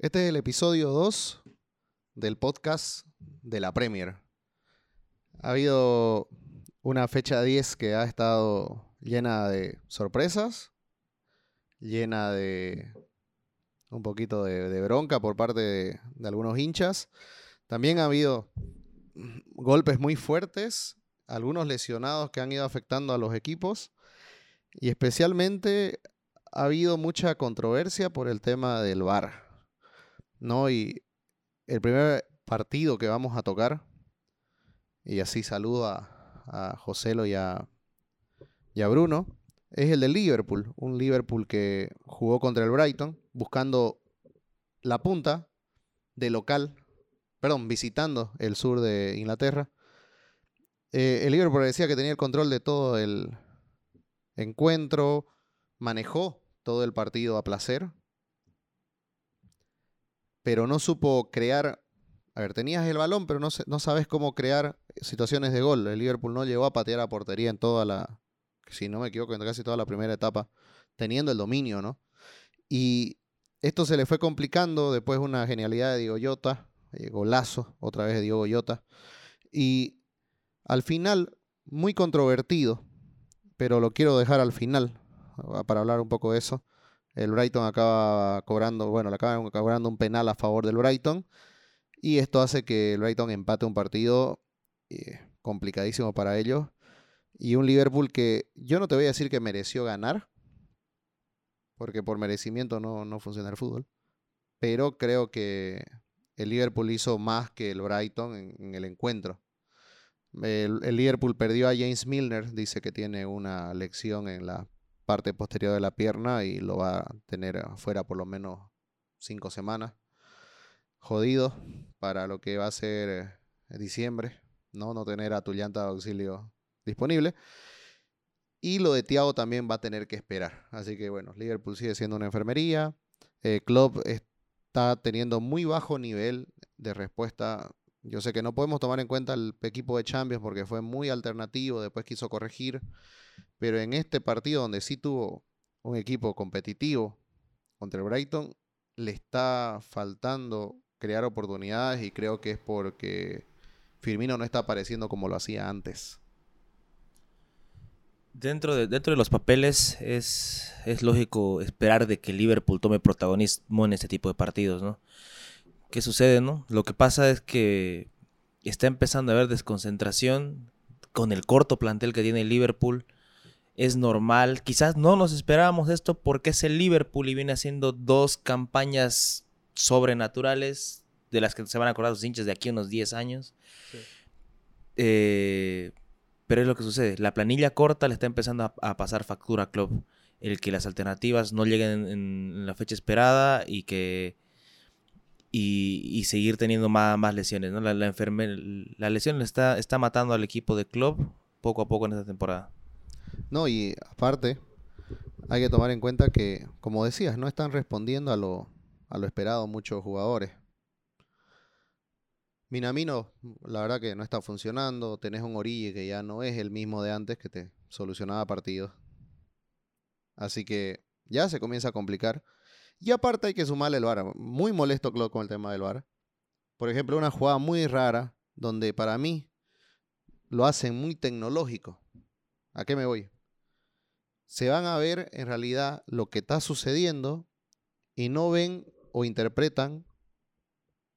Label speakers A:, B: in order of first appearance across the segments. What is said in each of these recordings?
A: Este es el episodio 2 del podcast de la Premier. Ha habido una fecha 10 que ha estado llena de sorpresas, llena de un poquito de, bronca por parte de, de algunos hinchas. También ha habido golpes muy fuertes, algunos lesionados que han ido afectando a los equipos y especialmente ha habido mucha controversia por el tema del VAR. ¿No? Y el primer partido que vamos a tocar, y así saludo a, a Joselo y a, Bruno, es el del Liverpool. Un Liverpool que jugó contra el Brighton, buscando la punta de local, perdón, visitando el sur de Inglaterra. Eh, el Liverpool decía que tenía el control de todo el encuentro, manejó todo el partido a placer, pero no supo crear. A ver, tenías el balón, pero no, no sabes cómo crear situaciones de gol. El Liverpool no llegó a patear a portería en toda la, si no me equivoco, en casi toda la primera etapa, teniendo el dominio, ¿no? Y esto se le fue complicando después de una genialidad de Diego Yota, eh, golazo, otra vez de Diego Yota. Y al final, muy controvertido, pero lo quiero dejar al final ah, para hablar un poco de eso. El Brighton acaba cobrando, bueno, le acaban cobrando un penal a favor del Brighton. Y esto hace que el Brighton empate un partido eh, complicadísimo para ellos. Y un Liverpool que yo no te voy a decir que mereció ganar, porque por merecimiento no, no funciona el fútbol. Pero creo que el Liverpool hizo más que el Brighton en, el encuentro. El, el, Liverpool perdió a James Milner, dice que tiene una lección en la parte posterior de la pierna y lo va a tener afuera por lo menos cinco semanas. Jodido para lo que va a ser eh, diciembre, ¿no? No tener a tu llanta de auxilio disponible. Y lo de Thiago también va a tener que esperar. Así que bueno, Liverpool sigue siendo una enfermería. Eh, Klopp está teniendo muy bajo nivel de respuesta. Yo sé que no podemos tomar en cuenta el equipo de Champions porque fue muy alternativo, después quiso corregir. Pero en este partido donde sí tuvo un equipo competitivo contra el Brighton, le está faltando crear oportunidades y creo que es porque Firmino no está apareciendo como lo hacía antes.
B: Dentro de, dentro de los papeles es, es lógico esperar de que Liverpool tome protagonismo en este tipo de partidos, ¿no? ¿Qué sucede, no? Lo que pasa es que está empezando a haber desconcentración con el corto plantel que tiene Liverpool es normal. Quizás no nos esperábamos esto porque es el Liverpool y viene haciendo dos campañas sobrenaturales de las que se van a acordar los hinchas de aquí a unos 10 años. Eh, pero es lo que sucede. La planilla corta le está empezando a, pasar factura a Club. El que las alternativas no lleguen en, la fecha esperada y que. Y, seguir teniendo más, más lesiones. ¿no? La, la, la lesión está, está matando al equipo de Club poco a poco en esta temporada.
A: No, y aparte, hay que tomar en cuenta que, como decías, no están respondiendo a lo, a lo esperado muchos jugadores. Minamino, la verdad que no está funcionando. Tenés un Orille que ya no es el mismo de antes que te solucionaba partidos. Así que ya se comienza a complicar. Y aparte hay que sumarle el VAR. Muy molesto Claude con el tema del VAR. Por ejemplo, una jugada muy rara donde para mí lo hacen muy tecnológico. ¿A qué me voy? Se van a ver en realidad lo que está sucediendo y no ven o interpretan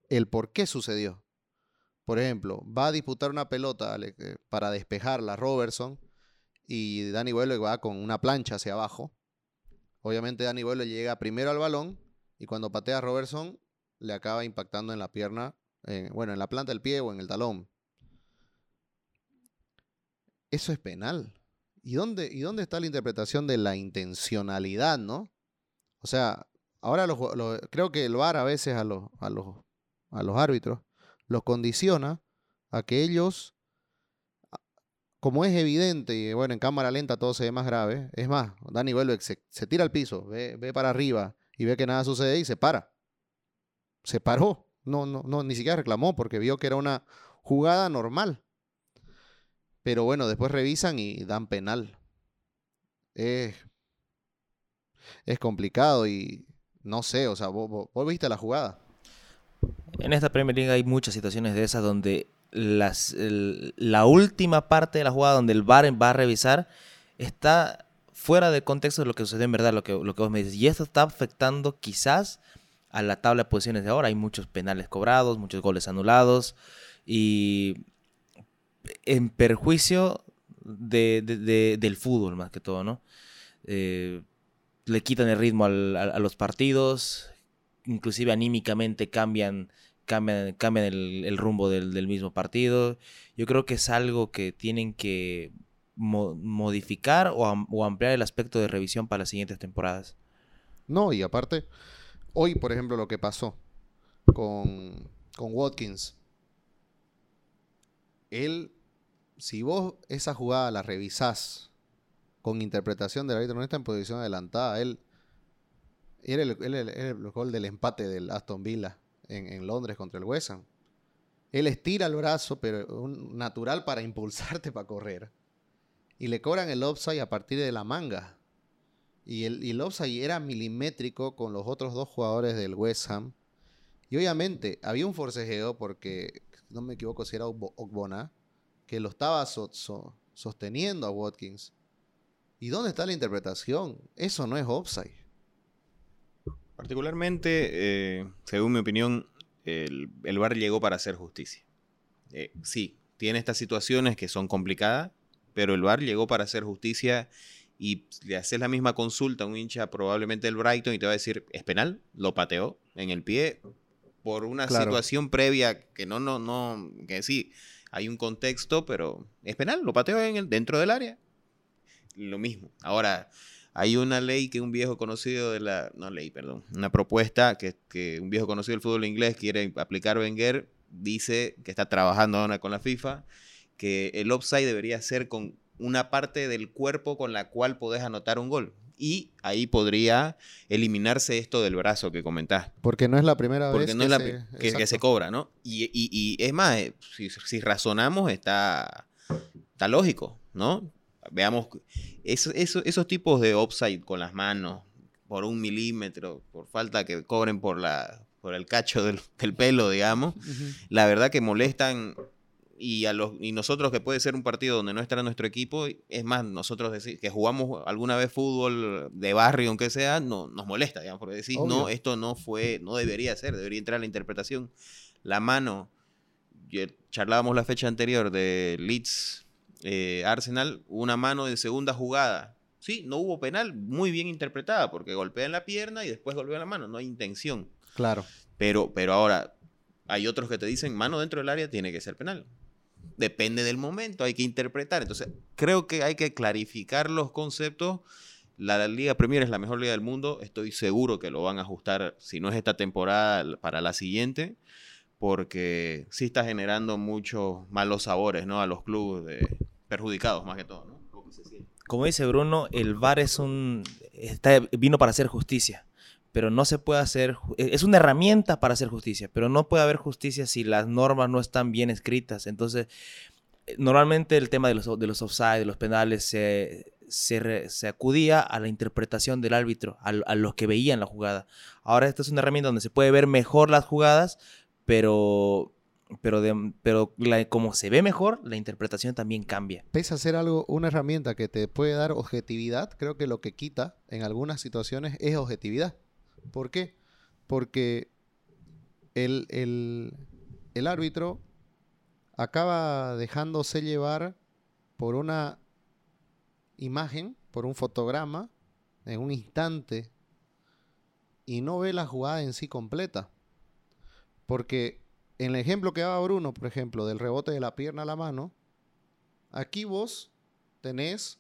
A: el por qué sucedió. Por ejemplo, va a disputar una pelota eh, para despejarla Robertson y Danny Boyle va con una plancha hacia abajo. Obviamente Danny Boyle llega primero al balón y cuando patea a Robertson le acaba impactando en la pierna, bueno, en la planta del pie o en el talón. Eso es penal. ¿Y dónde, ¿Y dónde está la interpretación de la intencionalidad, no? O sea, ahora creo que el VAR a veces a los, a los, a los árbitros los condiciona a que ellos, como es evidente, y bueno, en cámara lenta todo se ve más grave, es más, Dani Welbeck se, se tira al piso, ve, ve, para arriba y ve que nada sucede y se para. Se paró, no, no, no, ni siquiera reclamó porque vio que era una jugada normal. Pero bueno, después revisan y dan penal. Es, es complicado y no sé, o sea, vos, vos- viste la jugada.
B: En esta Premier League hay muchas situaciones de esas donde las, la última parte de la jugada donde el VAR va a revisar está fuera de contexto de lo que sucedió en verdad, lo que, lo que vos me dices. Y esto está afectando quizás a la tabla de posiciones de ahora. Hay muchos penales cobrados, muchos goles anulados y en perjuicio de- de- de- del fútbol más que todo, ¿no? Eh, le quitan el ritmo a, los partidos, inclusive anímicamente cambian, cambian, cambian el, rumbo del, mismo partido. Yo creo que es algo que tienen que mo- modificar o, o ampliar el aspecto de revisión para las siguientes temporadas.
A: No, y aparte, hoy, por ejemplo, lo que pasó con, con Watkins. Él, si vos esa jugada la revisás con interpretación del árbitro, no está en posición adelantada. Él era el, gol del empate del Aston Villa en, en Londres contra el West Ham. Él estira el brazo, pero un natural para impulsarte para correr. Y le cobran el offside a partir de la manga. Y el, y el offside era milimétrico con los otros dos jugadores del West Ham. Y obviamente había un forcejeo porque, no me equivoco si era Ogbo- Ogbonna, que lo estaba so- so- sosteniendo a Watkins. ¿Y dónde está la interpretación? Eso no es offside.
C: Particularmente, eh, según mi opinión, el, el VAR llegó para hacer justicia. Eh, sí, tiene estas situaciones que son complicadas, pero el VAR llegó para hacer justicia y le haces la misma consulta a un hincha probablemente del Brighton y te va a decir, es penal, lo pateó en el pie por una
A: Claro.
C: situación previa que no, no, no, que sí, hay un contexto, pero es penal, lo pateó en el, dentro del área. Lo mismo. Ahora, hay una ley que un viejo conocido de la. No ley, perdón. Una propuesta que, que un viejo conocido del fútbol inglés quiere aplicar Wenger. Dice que está trabajando ahora con la FIFA. Que el offside debería ser con una parte del cuerpo con la cual podés anotar un gol. Y ahí podría eliminarse esto del brazo que comentás.
A: Porque no es la primera
C: Porque
A: vez
C: no
A: que,
C: es la
A: se,
C: que, que se cobra, ¿no? Y, y- y es más, eh, si, si razonamos, está, está lógico, ¿no? Veamos, eso- eso- esos tipos de offside con las manos, por un milímetro, por falta que cobren por, la, por el cacho del, del pelo, digamos, la verdad que molestan y a los y nosotros que puede ser un partido donde no estará nuestro equipo, es más, nosotros decir, que jugamos alguna vez fútbol de barrio, aunque sea, no, nos molesta, digamos, porque decís, no,
A: Obvio.
C: esto no fue, no debería ser, debería entrar la interpretación. La mano, charlábamos la fecha anterior de Leeds eh, Arsenal, una mano en segunda jugada. Sí, no hubo penal, muy bien interpretada, porque golpea en la pierna y después golpea en la mano, no hay intención.
A: Claro.
C: Pero, pero ahora, hay otros que te dicen, mano dentro del área tiene que ser penal. Depende del momento, hay que interpretar. Entonces, creo que hay que clarificar los conceptos. La, Liga Premier es la mejor liga del mundo. Estoy seguro que lo van a ajustar, si no es esta temporada, para la siguiente. Porque sí está generando muchos malos sabores, ¿no? A los clubes de- perjudicados, más que todo.
B: Como dice Bruno, el VAR es un está, vino para hacer justicia, pero no se puede hacer ju- es una herramienta para hacer justicia, pero no puede haber justicia si las normas no están bien escritas. Entonces, eh, normalmente el tema de los de los offside, de los penales se se, se acudía a la interpretación del árbitro, a, a los que veían la jugada. Ahora esta es una herramienta donde se puede ver mejor las jugadas, pero pero pero como se ve mejor, la interpretación también cambia.
A: Pese a algo, una herramienta que te puede dar objetividad, creo que lo que quita en algunas situaciones es objetividad. ¿Por qué? Porque el, el- el árbitro acaba dejándose llevar por una imagen, por un fotograma, en un instante, y no ve la jugada en sí completa. Porque en el ejemplo que daba Bruno, por ejemplo, del rebote de la pierna a la mano, aquí vos tenés,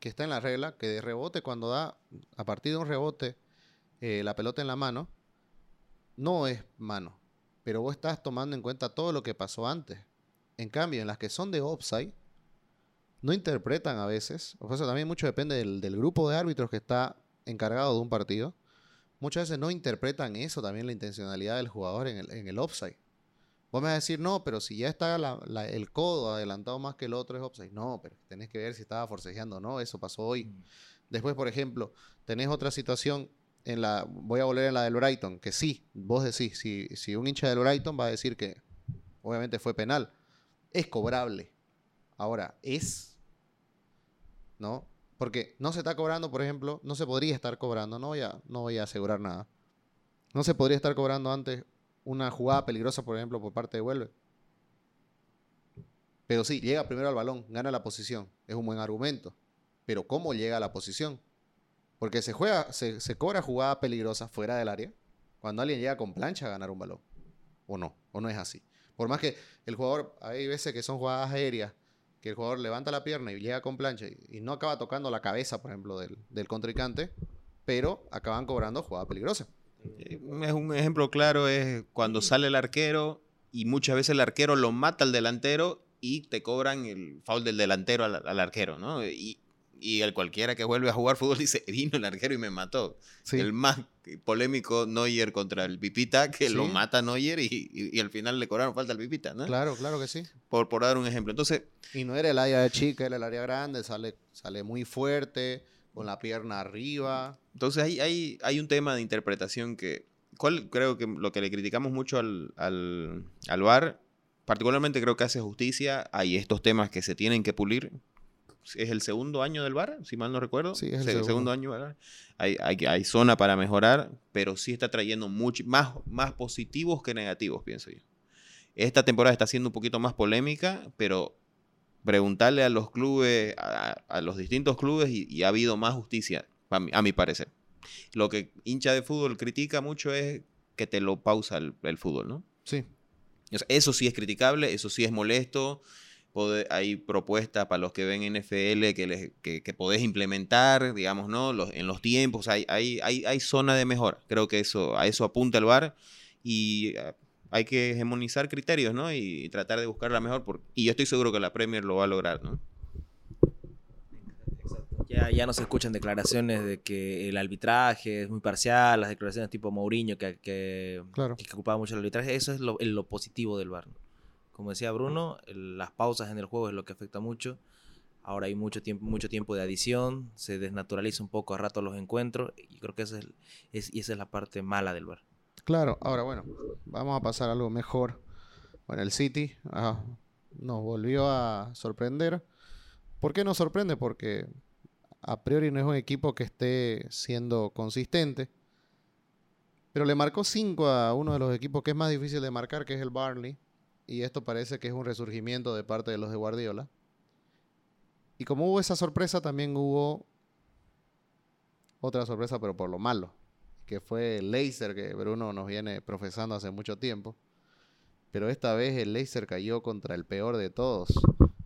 A: que está en la regla, que de rebote cuando da, a partir de un rebote, eh, la pelota en la mano, no es mano. Pero vos estás tomando en cuenta todo lo que pasó antes. En cambio, en las que son de offside, no interpretan a veces. O sea, también mucho depende del, del grupo de árbitros que está encargado de un partido. Muchas veces no interpretan eso también, la intencionalidad del jugador en el, en el offside. Vos me vas a decir, no, pero si ya está la- la- el codo adelantado más que el otro es offside. No, pero tenés que ver si estaba forcejeando o no. Eso pasó hoy. Después, por ejemplo, tenés otra situación en la, voy a volver en la del Brighton, que sí, vos decís, si, si un hincha del Brighton va a decir que obviamente fue penal, es cobrable. Ahora, es, ¿no? Porque no se está cobrando, por ejemplo, no se podría estar cobrando, no voy a, no voy a asegurar nada. No se podría estar cobrando antes una jugada peligrosa, por ejemplo, por parte de Huelve. Pero sí, llega primero al balón, gana la posición. Es un buen argumento. Pero ¿cómo llega a la posición? Porque se juega, se, se cobra jugada peligrosa fuera del área cuando alguien llega con plancha a ganar un balón. O no, o no es así. Por más que el jugador, hay veces que son jugadas aéreas, que el jugador levanta la pierna y llega con plancha y, no acaba tocando la cabeza, por ejemplo, del, del contrincante, pero acaban cobrando jugada peligrosa.
C: Eh, Es un ejemplo claro, es cuando sale el arquero y muchas veces el arquero lo mata al delantero y te cobran el foul del delantero al, al arquero, ¿no? Y, y el cualquiera que vuelve a jugar fútbol dice, vino el arquero y me mató.
A: Sí.
C: El más polémico Neuer contra el Pipita, que lo mata Neuer y, y- y al final le cobraron falta al Pipita, ¿no?
A: Claro, claro que sí.
C: Por, por dar un ejemplo. Entonces,
A: Y no era el área de chica, era el área grande, sale, sale muy fuerte, con la pierna arriba.
C: Entonces hay, hay, hay un tema de interpretación que, ¿cuál creo que lo que le criticamos mucho al, al, al VAR, particularmente creo que hace justicia, hay estos temas que se tienen que pulir. Es el segundo año del VAR, si mal no recuerdo.
A: Sí, es el
C: Se-
A: segundo.
C: año, ¿verdad? Hay, hay, hay zona para mejorar, pero sí está trayendo mucho, más, más positivos que negativos, pienso yo. Esta temporada está siendo un poquito más polémica, pero preguntarle a los clubes, a, a los distintos clubes, y, y ha habido más justicia, a mi, a mi parecer. Lo que hincha de fútbol critica mucho es que te lo pausa el, el fútbol, ¿no?
A: Sí,
C: O sea, eso sí es criticable, eso sí es molesto. Pode- hay propuestas para los que ven NFL que, les, que, que podés implementar, digamos, ¿no? Los, en los tiempos, hay, hay, hay, hay zona de mejora. Creo que eso, a eso apunta el VAR y ah, hay que hegemonizar criterios, ¿no? Y, tratar de buscar la mejor. por- y yo estoy seguro que la Premier lo va a lograr, ¿no?
B: Ya, ya no se escuchan declaraciones de que el arbitraje es muy parcial, las declaraciones tipo Mourinho que, que,
A: claro.
B: que ocupaba mucho el arbitraje. Eso es lo, el- lo positivo del VAR. ¿no? Como decía Bruno, las pausas en el juego es lo que afecta mucho. Ahora hay mucho tiempo, mucho tiempo de adición, se desnaturaliza un poco a rato los encuentros y creo que esa es, y esa es la parte mala del VAR.
A: Claro, ahora bueno, vamos a pasar a algo mejor. Bueno, el City ah, nos volvió a sorprender. ¿Por qué nos sorprende? Porque a priori no es un equipo que esté siendo consistente. Pero le marcó 5 a uno de los equipos que es más difícil de marcar, que es el Barnley. Y esto parece que es un resurgimiento de parte de los de Guardiola. Y como hubo esa sorpresa, también hubo otra sorpresa, pero por lo malo que fue el Leicester que Bruno nos viene profesando hace mucho tiempo. Pero esta vez el Leicester cayó contra el peor de todos.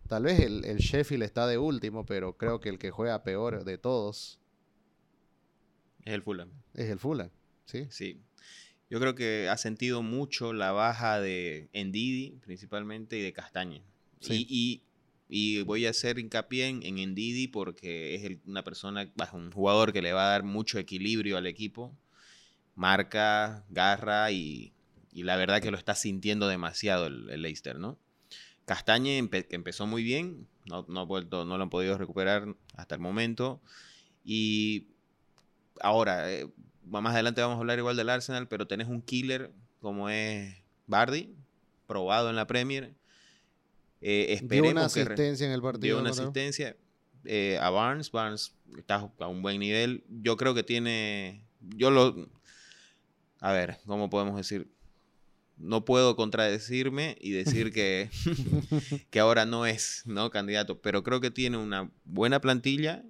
A: Tal vez el, el Sheffield está de último, pero creo que el que juega peor de todos
C: Es el Fulham.
A: es el Fulham. ¿sí?
C: Sí. Yo creo que ha sentido mucho la baja de Endidi, principalmente, y de Castaña.
A: Sí.
C: Y, y- y voy a hacer hincapié en, en Endidi porque es el- una persona, un jugador que le va a dar mucho equilibrio al equipo. Marca, garra y, y la verdad que lo está sintiendo demasiado el, el Leicester, ¿no? Castaña, empe- que empezó muy bien, no, no, ha vuelto, no lo han podido recuperar hasta el momento. Y ahora, eh, más adelante vamos a hablar igual del Arsenal, pero tenés un killer como es Bardi, probado en la Premier. Eh,
A: Dio
C: esperemos
A: una
C: que re-
A: asistencia en el partido.
C: dio una asistencia eh, a Barnes. Barnes está a un buen nivel. Yo creo que tiene. Yo lo. A ver, ¿cómo podemos decir? No puedo contradecirme y decir que, que ahora no es ¿no? candidato, pero creo que tiene una buena plantilla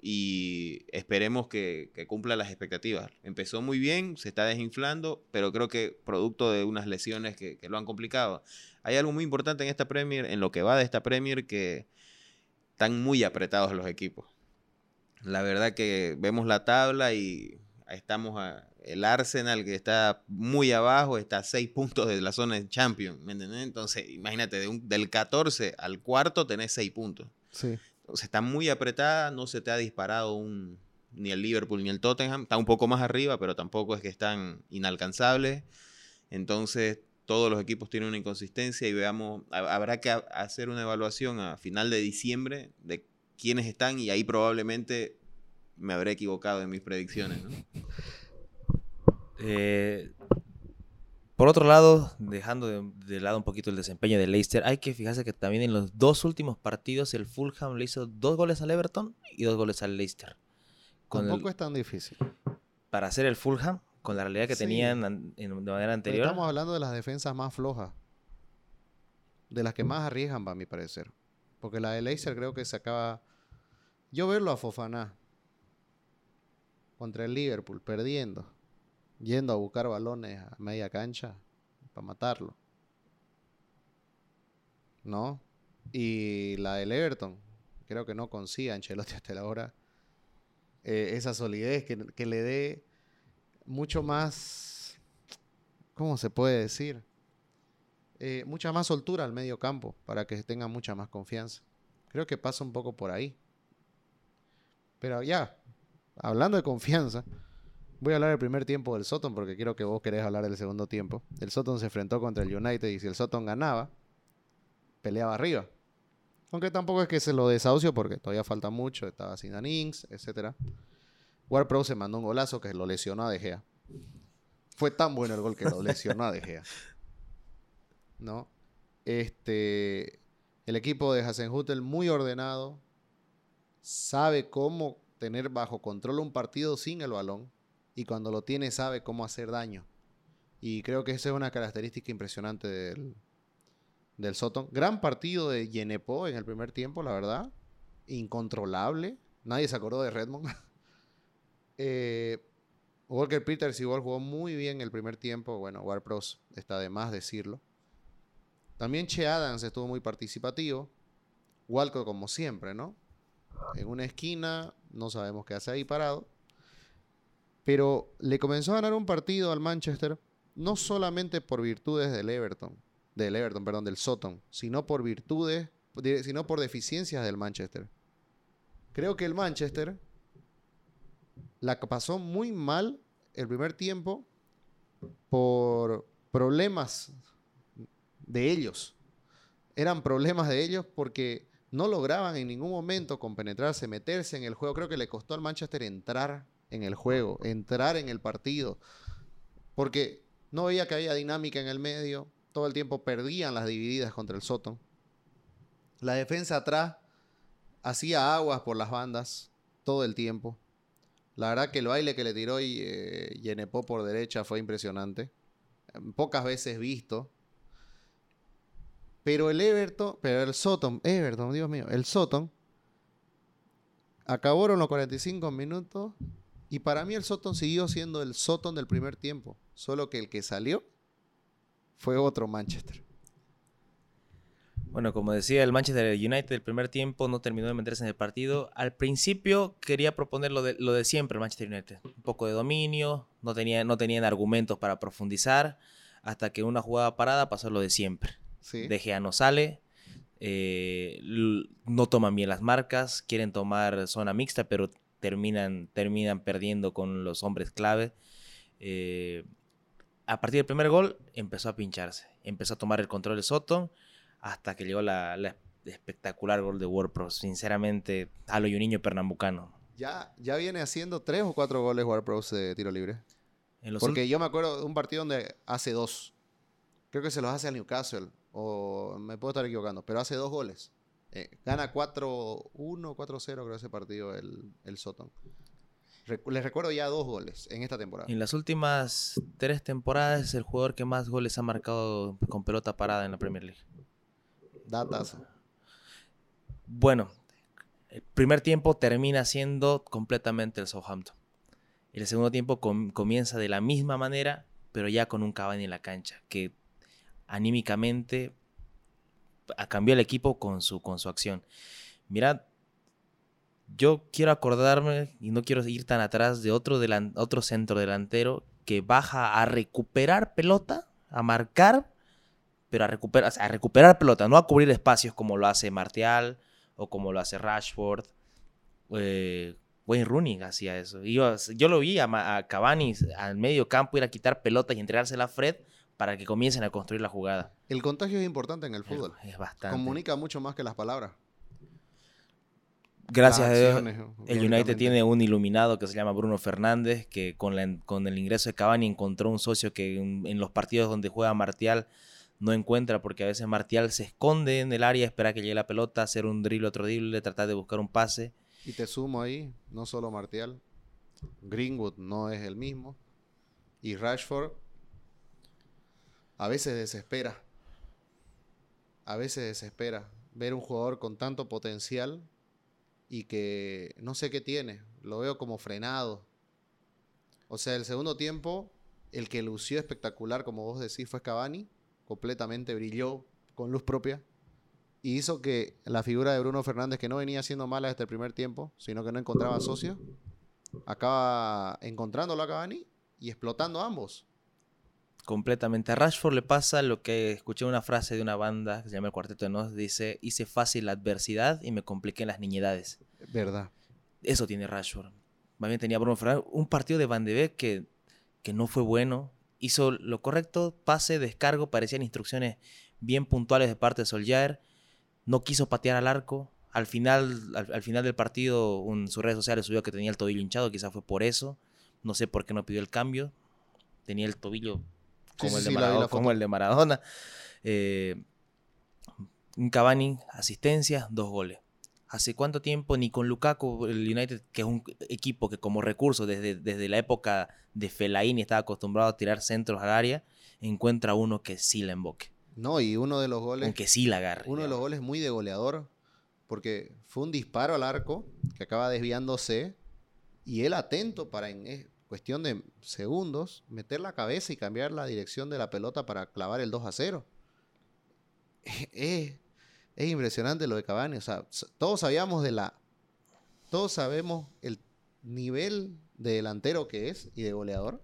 C: y esperemos que, cumpla las expectativas. Empezó muy bien, se está desinflando, pero creo que producto de unas lesiones que, lo han complicado. Hay algo muy importante en esta Premier, en lo que va de esta Premier, que están muy apretados los equipos. La verdad que vemos la tabla y estamos a, el Arsenal que está muy abajo, está a 6 puntos de la zona de Champions. Entonces, imagínate, de un- del 14 al cuarto tenés 6 puntos.
A: Sí.
C: Entonces, está muy apretada, no se te ha disparado ni el Liverpool ni el Tottenham, está un poco más arriba, pero tampoco es que están inalcanzables. Entonces, todos los equipos tienen una inconsistencia y veamos, ha- habrá que ha- hacer una evaluación a final de diciembre de quiénes están y ahí probablemente me habré equivocado en mis predicciones.
B: Eh, por otro lado, dejando de, de lado un poquito el desempeño de Leicester, hay que fijarse que también en los dos últimos partidos el Fulham le hizo dos goles al Everton y dos goles al Leicester. Con el-
A: Tampoco es tan difícil.
B: para hacer el Fulham, con la realidad que
A: Sí.
B: tenían an- en- de manera
A: Pero
B: anterior.
A: Estamos hablando de las defensas más flojas. De las que más arriesgan, para mi parecer. Porque la de Leicester creo que se acaba. Yo verlo a Fofaná contra el Liverpool, perdiendo, yendo a buscar balones a media cancha para matarlo. ¿No? Y la del Everton, creo que no consigue Ancelotti hasta la hora eh, esa solidez que, que le dé mucho más, ¿cómo se puede decir? Eh, mucha más soltura al medio campo para que tenga mucha más confianza. Creo que pasa un poco por ahí. Pero ya, hablando de confianza, voy a hablar del primer tiempo del Soton porque quiero que vos querés hablar del segundo tiempo. El Soton se enfrentó contra el United y si el Soton ganaba, peleaba arriba. Aunque tampoco es que se lo desahucio porque todavía falta mucho, estaba sin Innings, etc. Ward-Prowse se mandó un golazo que lo lesionó a De Gea. Fue tan bueno el gol que lo lesionó a De Gea. ¿No? Este, el equipo de Hasenhutel muy ordenado, sabe cómo tener bajo control un partido sin el balón y cuando lo tiene sabe cómo hacer daño. Y creo que esa es una característica impresionante del, del. Gran partido de Yenepo en el primer tiempo, la verdad. Incontrolable. Nadie se acordó de Redmond. Eh, Walker Peters igual jugó muy bien el primer tiempo. Bueno, Warpros está de más decirlo. También Che Adams estuvo muy participativo. Walcott como siempre, ¿no? En una esquina, no sabemos qué hace ahí parado. Pero le comenzó a ganar un partido al Manchester, no solamente por virtudes del Everton, del Everton, perdón, del Soton, sino por virtudes, de- sino por deficiencias del Manchester. Creo que el Manchester la pasó muy mal el primer tiempo por problemas de ellos. Eran problemas de ellos porque no lograban en ningún momento compenetrarse, meterse en el juego. Creo que le costó al Manchester entrar en el juego, entrar en el partido, porque no veía que había dinámica en el medio. Todo el tiempo perdían las divididas contra el Soton. La defensa atrás hacía aguas por las bandas todo el tiempo. La verdad que el baile que le tiró y, eh, por derecha fue impresionante. Pocas veces visto. Pero el Everton, pero el Soton, Everton, Dios mío, el Soton acabaron los 45 minutos y para mí el Soton siguió siendo el Soton del primer tiempo, solo que el que salió fue otro Manchester.
B: Bueno, como decía, el Manchester United el primer tiempo no terminó de meterse en el partido. Al principio quería proponer lo de, lo de siempre el Manchester United. Un poco de dominio, no, tenía, no tenían argumentos para profundizar, hasta que una jugada parada pasó lo de siempre.
A: Sí.
B: De Gea no sale, eh, no toman bien las marcas, quieren tomar zona mixta, pero terminan, terminan perdiendo con los hombres clave. Eh, a partir del primer gol empezó a pincharse, empezó a tomar el control de Soto hasta que llegó la, la espectacular gol de WordPro. Sinceramente, a lo y un niño pernambucano.
A: Ya, ya viene haciendo tres o cuatro goles Ward-Prowse de tiro libre.
B: En los
A: Porque yo me acuerdo de un partido donde hace dos. Creo que se los hace al Newcastle. O me puedo estar equivocando. Pero hace dos goles. Eh, gana 4-1, 4-0 creo ese partido el, el Soton. Recu- les recuerdo ya dos goles en esta temporada.
B: En las últimas tres temporadas es el jugador que más goles ha marcado con pelota parada en la Premier League.
A: Datas.
B: Bueno, el primer tiempo termina siendo completamente el Southampton. El segundo tiempo com- comienza de la misma manera, pero ya con un Cavani en la cancha, que anímicamente cambió el equipo con su, con su acción. Mirad, yo quiero acordarme y no quiero ir tan atrás de otro, delan- otro centro delantero que baja a recuperar pelota, a marcar, pero a recuperar, a recuperar pelota, no a cubrir espacios como lo hace Martial o como lo hace Rashford. Eh, Wayne Rooney hacía eso. Iba- yo lo vi a, a Cavani al medio campo ir a quitar pelotas y entregársela a Fred para que comiencen a construir la jugada.
A: El contagio es importante en el fútbol.
B: Es bastante.
A: Comunica mucho más que las palabras.
B: Gracias a Dios, el. United tiene un iluminado que se llama Bruno Fernández, que con, la- con el ingreso de Cavani encontró un socio que en, en los partidos donde juega Martial no encuentra, porque a veces Martial se esconde en el área, espera que llegue la pelota, hacer un drible, otro drible, tratar de buscar un pase.
A: Y te sumo ahí, no solo Martial. Greenwood no es el mismo. Y Rashford a veces desespera. A veces desespera ver un jugador con tanto potencial y que no sé qué tiene. Lo veo como frenado. O sea, el segundo tiempo, el que lució espectacular, como vos decís, fue Cavani. Completamente brilló con luz propia. Y hizo que la figura de Bruno Fernández, que no venía siendo mala desde el primer tiempo, sino que no encontraba socio, acaba encontrándolo a Cavani y explotando ambos.
B: Completamente. A Rashford le pasa lo que escuché una frase de una banda que se llama El Cuarteto de Nos, dice, hice fácil la adversidad y me compliqué en las niñedades.
A: Verdad.
B: Eso tiene Rashford. Más bien tenía Bruno Fernández. Un partido de Van de Beek que, que no fue bueno. Hizo lo correcto, pase, descargo, parecían instrucciones bien puntuales de parte de Solskjaer. No quiso patear al arco. Al final, al, al final del partido, en sus redes sociales subió que tenía el tobillo hinchado, quizás fue por eso. No sé por qué no pidió el cambio. Tenía el tobillo como,
A: sí,
B: el, de Maradona, como el de Maradona. Eh, un Cavani, asistencia, dos goles. ¿Hace cuánto tiempo ni con Lukaku, el United, que es un equipo que como recurso desde, desde la época de Fellaini estaba acostumbrado a tirar centros al área, encuentra uno que sí la emboque,
A: No, y uno de los goles,
B: aunque sí la agarre.
A: uno de los goles muy de goleador, porque fue un disparo al arco que acaba desviándose y él atento para en eh, cuestión de segundos meter la cabeza y cambiar la dirección de la pelota para clavar el 2 a 0. Es, es impresionante lo de Cavani, o sea, todos sabíamos de la todos sabemos el nivel de delantero que es y de goleador,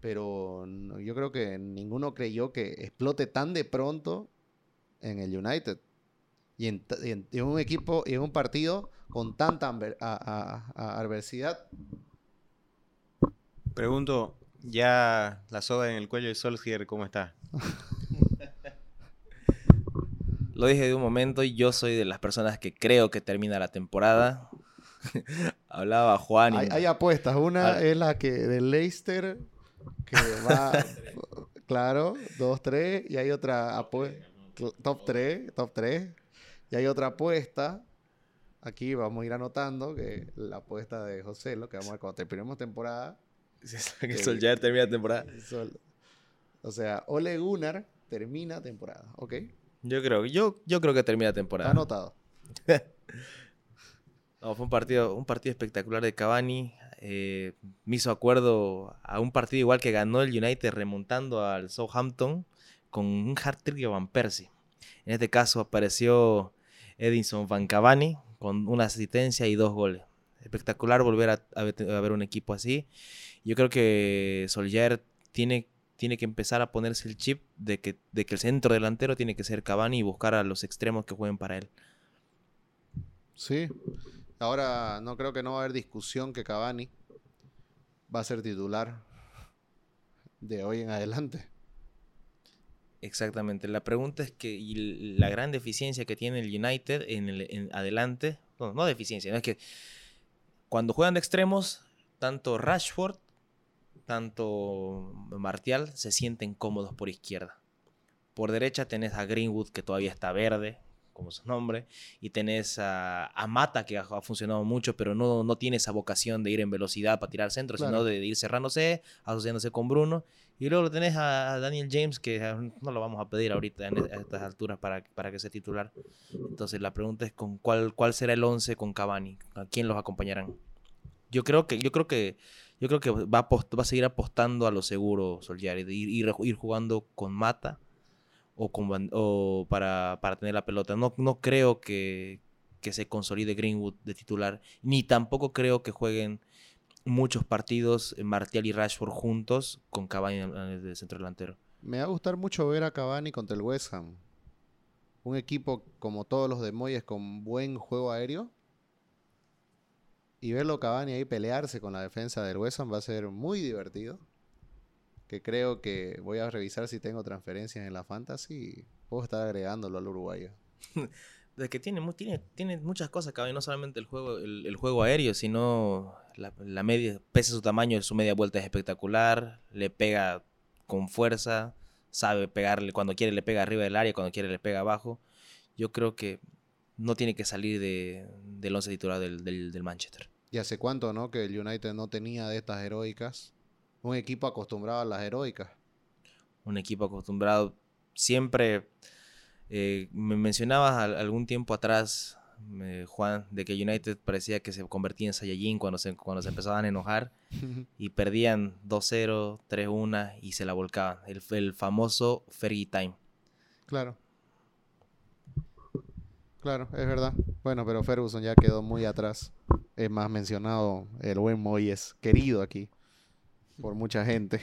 A: pero yo creo que ninguno creyó que explote tan de pronto en el United. Y en, un equipo y en un partido con tanta adversidad.
C: Pregunto, ya la soga en el cuello de Solskjaer, ¿cómo está?
B: Lo dije de un momento y yo soy de las personas que creo que termina la temporada. Hablaba Juan y
A: Hay, hay apuestas. Una
B: Ah.
A: es la que del Leicester, que va, claro, 2-3. Y hay otra apuesta, top 3, top 3. Y hay otra apuesta. Aquí vamos a ir anotando que la apuesta de José, lo que vamos a ver cuando terminemos temporada.
B: que Solskjaer termina temporada.
A: Sol- O sea, Ole Gunnar termina temporada, ¿ok?
B: Yo creo, yo, yo creo que termina temporada.
A: anotado.
B: No, fue un partido, un partido espectacular de Cavani. eh, me hizo acuerdo a un partido igual que ganó el United remontando al Southampton con un hat-trick de Van Persie. En este caso apareció Edinson Van Cavani con una asistencia y dos goles. Espectacular volver a, a ver- a ver un equipo así. Yo creo que Solskjaer tiene, tiene que empezar a ponerse el chip de que, de que el centro delantero tiene que ser Cavani y buscar a los extremos que jueguen para él.
A: Sí. Ahora no creo que no va a haber discusión que Cavani va a ser titular de hoy en adelante.
B: Exactamente. La pregunta es que y la gran deficiencia que tiene el United en, el, en adelante, no, no deficiencia, no es que cuando juegan de extremos, tanto Rashford, tanto Martial se sienten cómodos por izquierda. Por derecha tenés a Greenwood que todavía está verde, como su nombre, y tenés a, a Mata que ha, ha funcionado mucho, pero no, no tiene esa vocación de ir en velocidad para tirar centro,
A: Claro.
B: sino de, de ir cerrándose, asociándose con Bruno. Y luego tenés a Daniel James, que eh, no lo vamos a pedir ahorita en- a estas alturas para, para que sea titular. Entonces la pregunta es con cuál, cuál será el 11 con Cavani, a quién los acompañarán. Yo creo que, yo creo que, yo creo que va a, va a seguir apostando a lo seguro Solskjaer, ir, ir, ir jugando con Mata o, con o para, para tener la pelota. No, no creo que, que se consolide Greenwood de titular, ni tampoco creo que jueguen muchos partidos eh, Martial y Rashford juntos con Cavani en- el centro delantero.
A: Me va a gustar mucho ver a Cavani contra el West Ham. Un equipo como todos los de Moyes con buen juego aéreo. Y verlo Cavani ahí pelearse con la defensa del West va a ser muy divertido. Que creo que voy a revisar si tengo transferencias en la fantasy y puedo estar agregándolo al uruguayo.
B: de que tiene, tiene, tiene muchas cosas, y no solamente el juego, el, juego aéreo, sino la, media, pese a su tamaño, su media vuelta es espectacular, le pega con fuerza, sabe pegarle, cuando quiere le pega arriba del área, cuando quiere le pega abajo. Yo creo que no tiene que salir de, del once titular del, del Manchester.
A: ¿Y hace cuánto, no? Que el United no tenía de estas heroicas. Un equipo acostumbrado a las heroicas.
B: un equipo acostumbrado. Siempre eh, me mencionabas al- algún tiempo atrás, eh, Juan, de que United parecía que se convertía en Saiyajin cuando se, cuando se empezaban a enojar y perdían 2-0, 3-1 y se la volcaban. El, el famoso Fergie Time.
A: Claro. Claro, es verdad. Bueno, pero Ferguson ya quedó muy atrás. Es más mencionado el buen Moyes, querido aquí por mucha gente.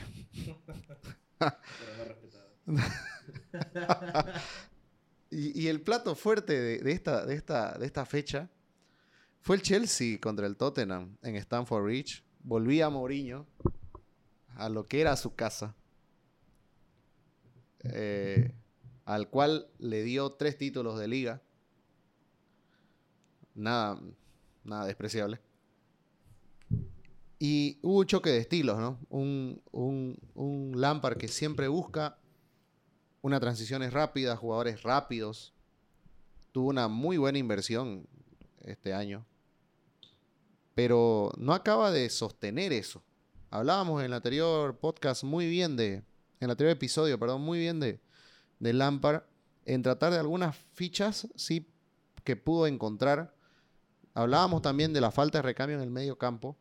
A: y, y el plato fuerte de, esta, de, esta, de esta fecha fue el Chelsea contra el Tottenham en Stamford Bridge. Volvía Mourinho a lo que era su casa. Eh, al cual le dio tres títulos de liga. Nada, nada despreciable. Y hubo un choque de estilos, ¿no? Un, un, un Lampard que siempre busca una transiciones rápidas, jugadores rápidos. Tuvo una muy buena inversión este año. Pero no acaba de sostener eso. Hablábamos en el anterior podcast muy bien de. En el anterior episodio, perdón, muy bien de, de Lampard. En tratar de algunas fichas, sí, que pudo encontrar. Hablábamos también de la falta de recambio en el medio campo.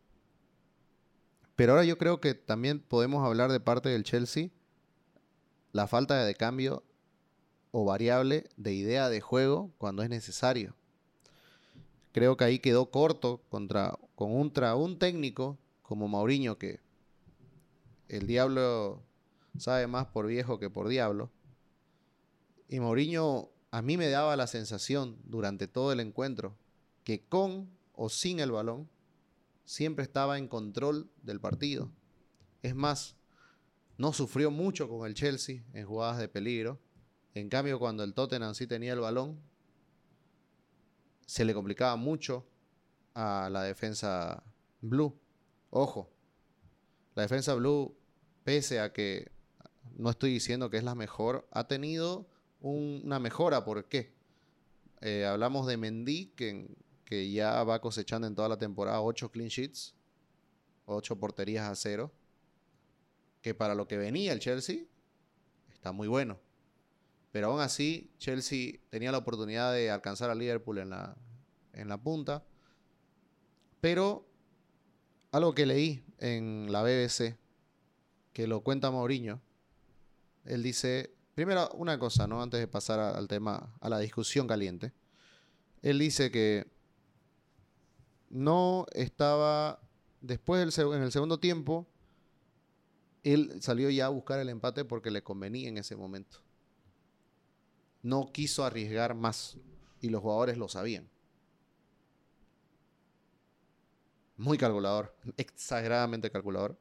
A: Pero ahora yo creo que también podemos hablar de parte del Chelsea. La falta de cambio o variable de idea de juego cuando es necesario. Creo que ahí quedó corto contra, con un, técnico como Mauriño, que el diablo sabe más por viejo que por diablo. Y Mourinho a mí me daba la sensación durante todo el encuentro que con o sin el balón siempre estaba en control del partido. Es más, no sufrió mucho con el Chelsea en jugadas de peligro. En cambio, cuando el Tottenham sí tenía el balón, se le complicaba mucho a la defensa blue. Ojo, la defensa blue, pese a que no estoy diciendo que es la mejor, ha tenido un- una mejora. ¿Por qué? Eh, hablamos de Mendy, que, que ya va cosechando en toda la temporada 8 clean sheets, 8 porterías a cero, que para lo que venía el Chelsea está muy bueno. Pero aún así, Chelsea tenía la oportunidad de alcanzar a Liverpool en la, en la punta. Pero algo que leí en la BBC, que lo cuenta Mourinho, él dice, primero una cosa, ¿no? Antes de pasar al tema, a la discusión caliente. Él dice que no estaba, después del, en el segundo tiempo, él salió ya a buscar el empate porque le convenía en ese momento. No quiso arriesgar más y los jugadores lo sabían. Muy calculador, exageradamente calculador.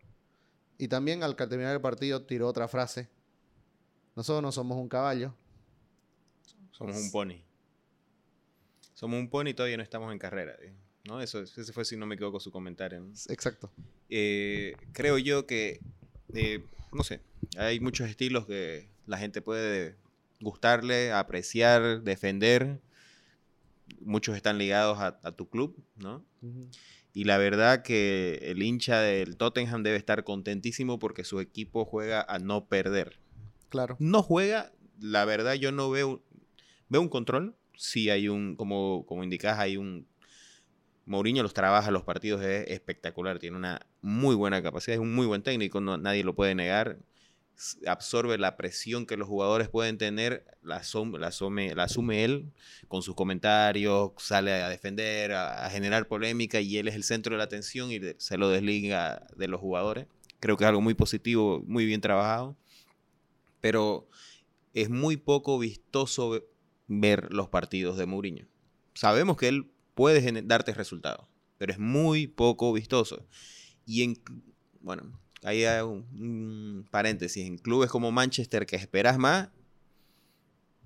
A: Y también al terminar el partido tiró otra frase. Nosotros no somos un caballo.
C: Somos un pony. Somos un pony y todavía no estamos en carrera. ¿No? Eso, ese fue, si no me equivoco, su comentario. ¿no?
A: Exacto.
C: Eh, creo yo que, eh, no sé, hay muchos estilos que la gente puede gustarle, apreciar, defender. Muchos están ligados a, a tu club, ¿no? Y la verdad que el hincha del Tottenham debe estar contentísimo porque su equipo juega a no perder.
A: Claro.
C: No juega, la verdad yo no veo, veo un control. Sí hay un, como, como indicás, hay un... Mourinho los trabaja, los partidos es espectacular, tiene una muy buena capacidad, es un muy buen técnico, nadie lo puede negar. Absorbe la presión que los jugadores pueden tener, la, la asume, la asume él con sus comentarios, sale a defender, a, a generar polémica y él es el centro de la atención y se lo desliga de los jugadores. Creo que es algo muy positivo, muy bien trabajado pero es muy poco vistoso ve- ver los partidos de Mourinho. Sabemos que él puede darte resultados, pero es muy poco vistoso. Y en, bueno, ahí hay un, un paréntesis, en clubes como Manchester que esperas más,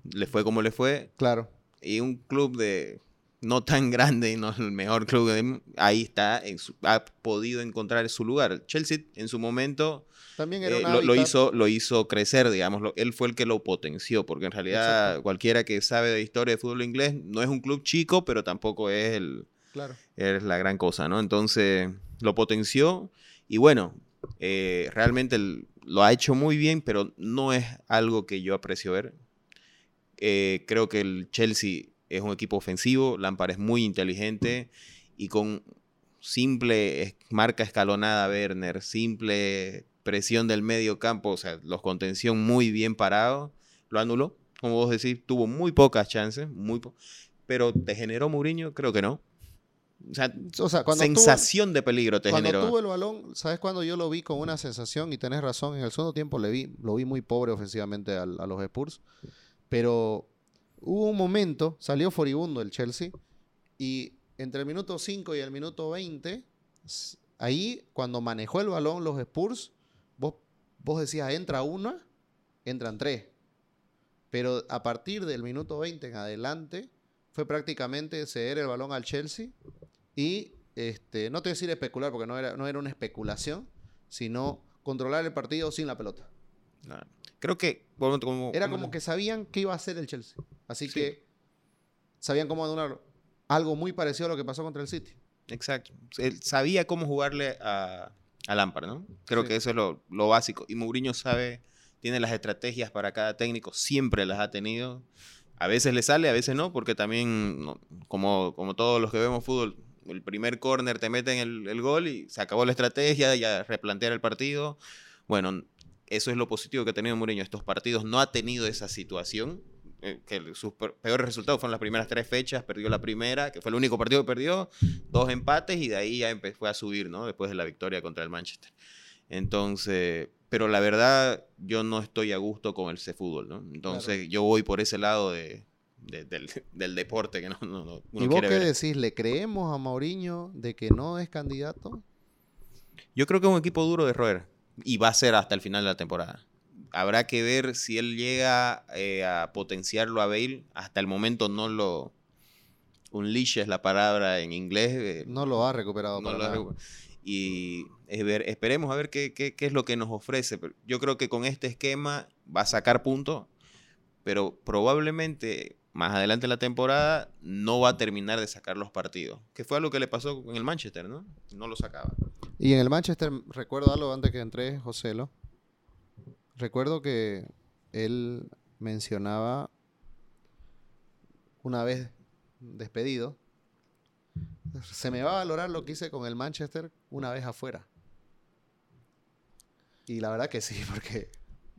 C: le fue como le fue,
A: Claro.
C: y un club de no tan grande y no el mejor club, de, ahí está, en su- ha podido encontrar su lugar. Chelsea en su momento
A: También era
C: eh, lo, hizo, lo hizo crecer, digamos. lo- él fue el que lo potenció, porque en realidad
A: Exacto.
C: cualquiera que sabe de historia de fútbol inglés no es un club chico, pero tampoco es, el,
A: Claro.
C: es la gran cosa, ¿no? Entonces lo potenció y bueno, eh, realmente el- lo ha hecho muy bien, pero no es algo que yo aprecio ver. Eh, creo que el Chelsea es un equipo ofensivo, Lampard es muy inteligente y con simple marca escalonada Werner, simple presión del medio campo, o sea, los contención muy bien parados, lo anuló. Como vos decís, tuvo muy pocas chances, muy po- pero ¿te generó Mourinho? Creo que no. O sea,
A: O sea, cuando tuvo-
C: sensación de peligro te
A: Cuando
C: generó.
A: tuvo el balón, ¿sabes cuando yo lo vi con una sensación? Y tenés razón, en el segundo tiempo le vi, lo vi muy pobre ofensivamente al- a, los Spurs. Pero hubo un momento, salió furibundo el Chelsea. Y entre el minuto 5 y el minuto 20, s- ahí cuando manejó el balón los Spurs, vos, vos decías, entra una, entran tres. Pero a partir del minuto 20 en adelante, fue prácticamente ceder el balón al Chelsea y este, no te voy a decir especular porque no era, no era una especulación, sino controlar el partido sin la pelota.
C: Creo que como- como-
A: Era
C: como-
A: como que sabían qué iba a hacer el Chelsea. Así
C: Sí.
A: que sabían cómo anular algo muy parecido a lo que pasó contra el City.
C: Exacto. Él sabía cómo jugarle a, a Lampard, ¿no? Creo
A: Sí.
C: que eso es lo, lo básico. Y Mourinho sabe, tiene las estrategias para cada técnico, siempre las ha tenido. A veces le sale, a veces no, porque también, no, como, como todos los que vemos fútbol, el primer córner te meten el, el gol y se acabó la estrategia, ya replantear el partido. Bueno, eso es lo positivo que ha tenido Mourinho. Estos partidos no ha tenido esa situación. eh, que sus peores resultados fueron las primeras tres fechas, perdió la primera, que fue el único partido que perdió, dos empates y de ahí ya empe- fue a subir, ¿no? Después de la victoria contra el Manchester. Entonces, pero la verdad, yo no estoy a gusto con el C fútbol, ¿no? Entonces, yo voy por ese lado de, de- del, del deporte que no, no- no- uno
A: ¿Y vos
C: quiere
A: qué
C: ver.
A: decís? ¿Le creemos a Mourinho de que no es candidato?
C: Yo creo que es un equipo duro de roer y va a ser hasta el final de la temporada. Habrá que ver si él llega eh, a potenciarlo a Bale. Hasta el momento no lo. Unleash es la palabra en inglés. eh,
A: No lo ha recuperado.
C: no
A: para
C: lo ha
A: nada.
C: recu- Y es ver, esperemos a ver qué, qué- qué es lo que nos ofrece. Yo creo que con este esquema va a sacar puntos, pero probablemente más adelante en la temporada no va a terminar de sacar los partidos. Que fue algo que le pasó con el Manchester, ¿no? No lo sacaba.
A: Y en el Manchester, recuerdo algo antes que entré, Joselo. Recuerdo que él mencionaba una vez despedido. Se me va a valorar lo que hice con el Manchester una vez afuera. Y la verdad que sí, porque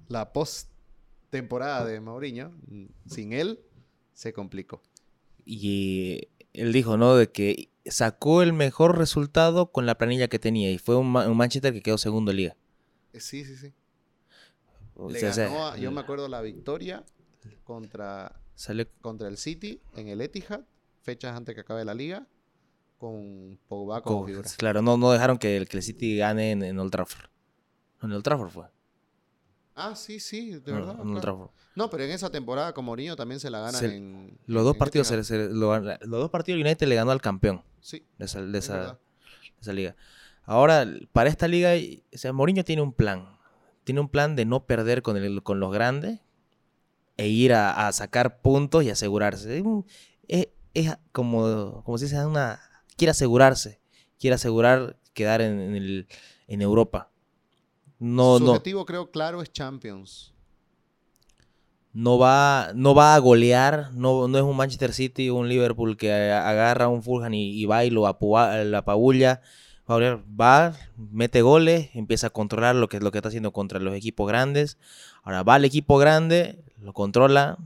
A: la post temporada de Mourinho, sin él, se complicó.
B: Y él dijo, ¿no? De que sacó el mejor resultado con la planilla que tenía. Y fue un, Ma- un Manchester que quedó segundo en liga.
A: Eh, Sí, sí, sí.
B: O
A: Le
B: sea, o sea,
A: ganó yo me acuerdo la victoria contra contra el City en el Etihad, fechas antes que acabe la liga, con Pogba como figura.
B: Claro, no, no dejaron que el, que el City gane en, en Old Trafford. En Old Trafford fue.
A: Ah, sí, sí, de
B: No,
A: verdad. claro. No, pero en esa temporada con Mourinho también se la ganan
B: Se-
A: en...
B: Los dos
A: en
B: partidos, se- se- lo- los dos partidos United le ganó al campeón
A: Sí,
B: de esa, de
A: es
B: esa- de esa liga. Ahora, para esta liga, o sea, Mourinho tiene un plan. Tiene un plan de no perder con, el, con los grandes e ir a, a sacar puntos y asegurarse. Es, es- como, como se dice, una, quiere asegurarse. Quiere asegurar quedar en, en el- en Europa. No,
A: Su
B: no,
A: objetivo creo claro es Champions.
B: no va, no va a golear, no, no es un Manchester City o un Liverpool que agarra un Fulham y, y va y lo apabulla. Va, mete goles, empieza a controlar lo que, lo que está haciendo contra los equipos grandes. Ahora va al equipo grande, lo controla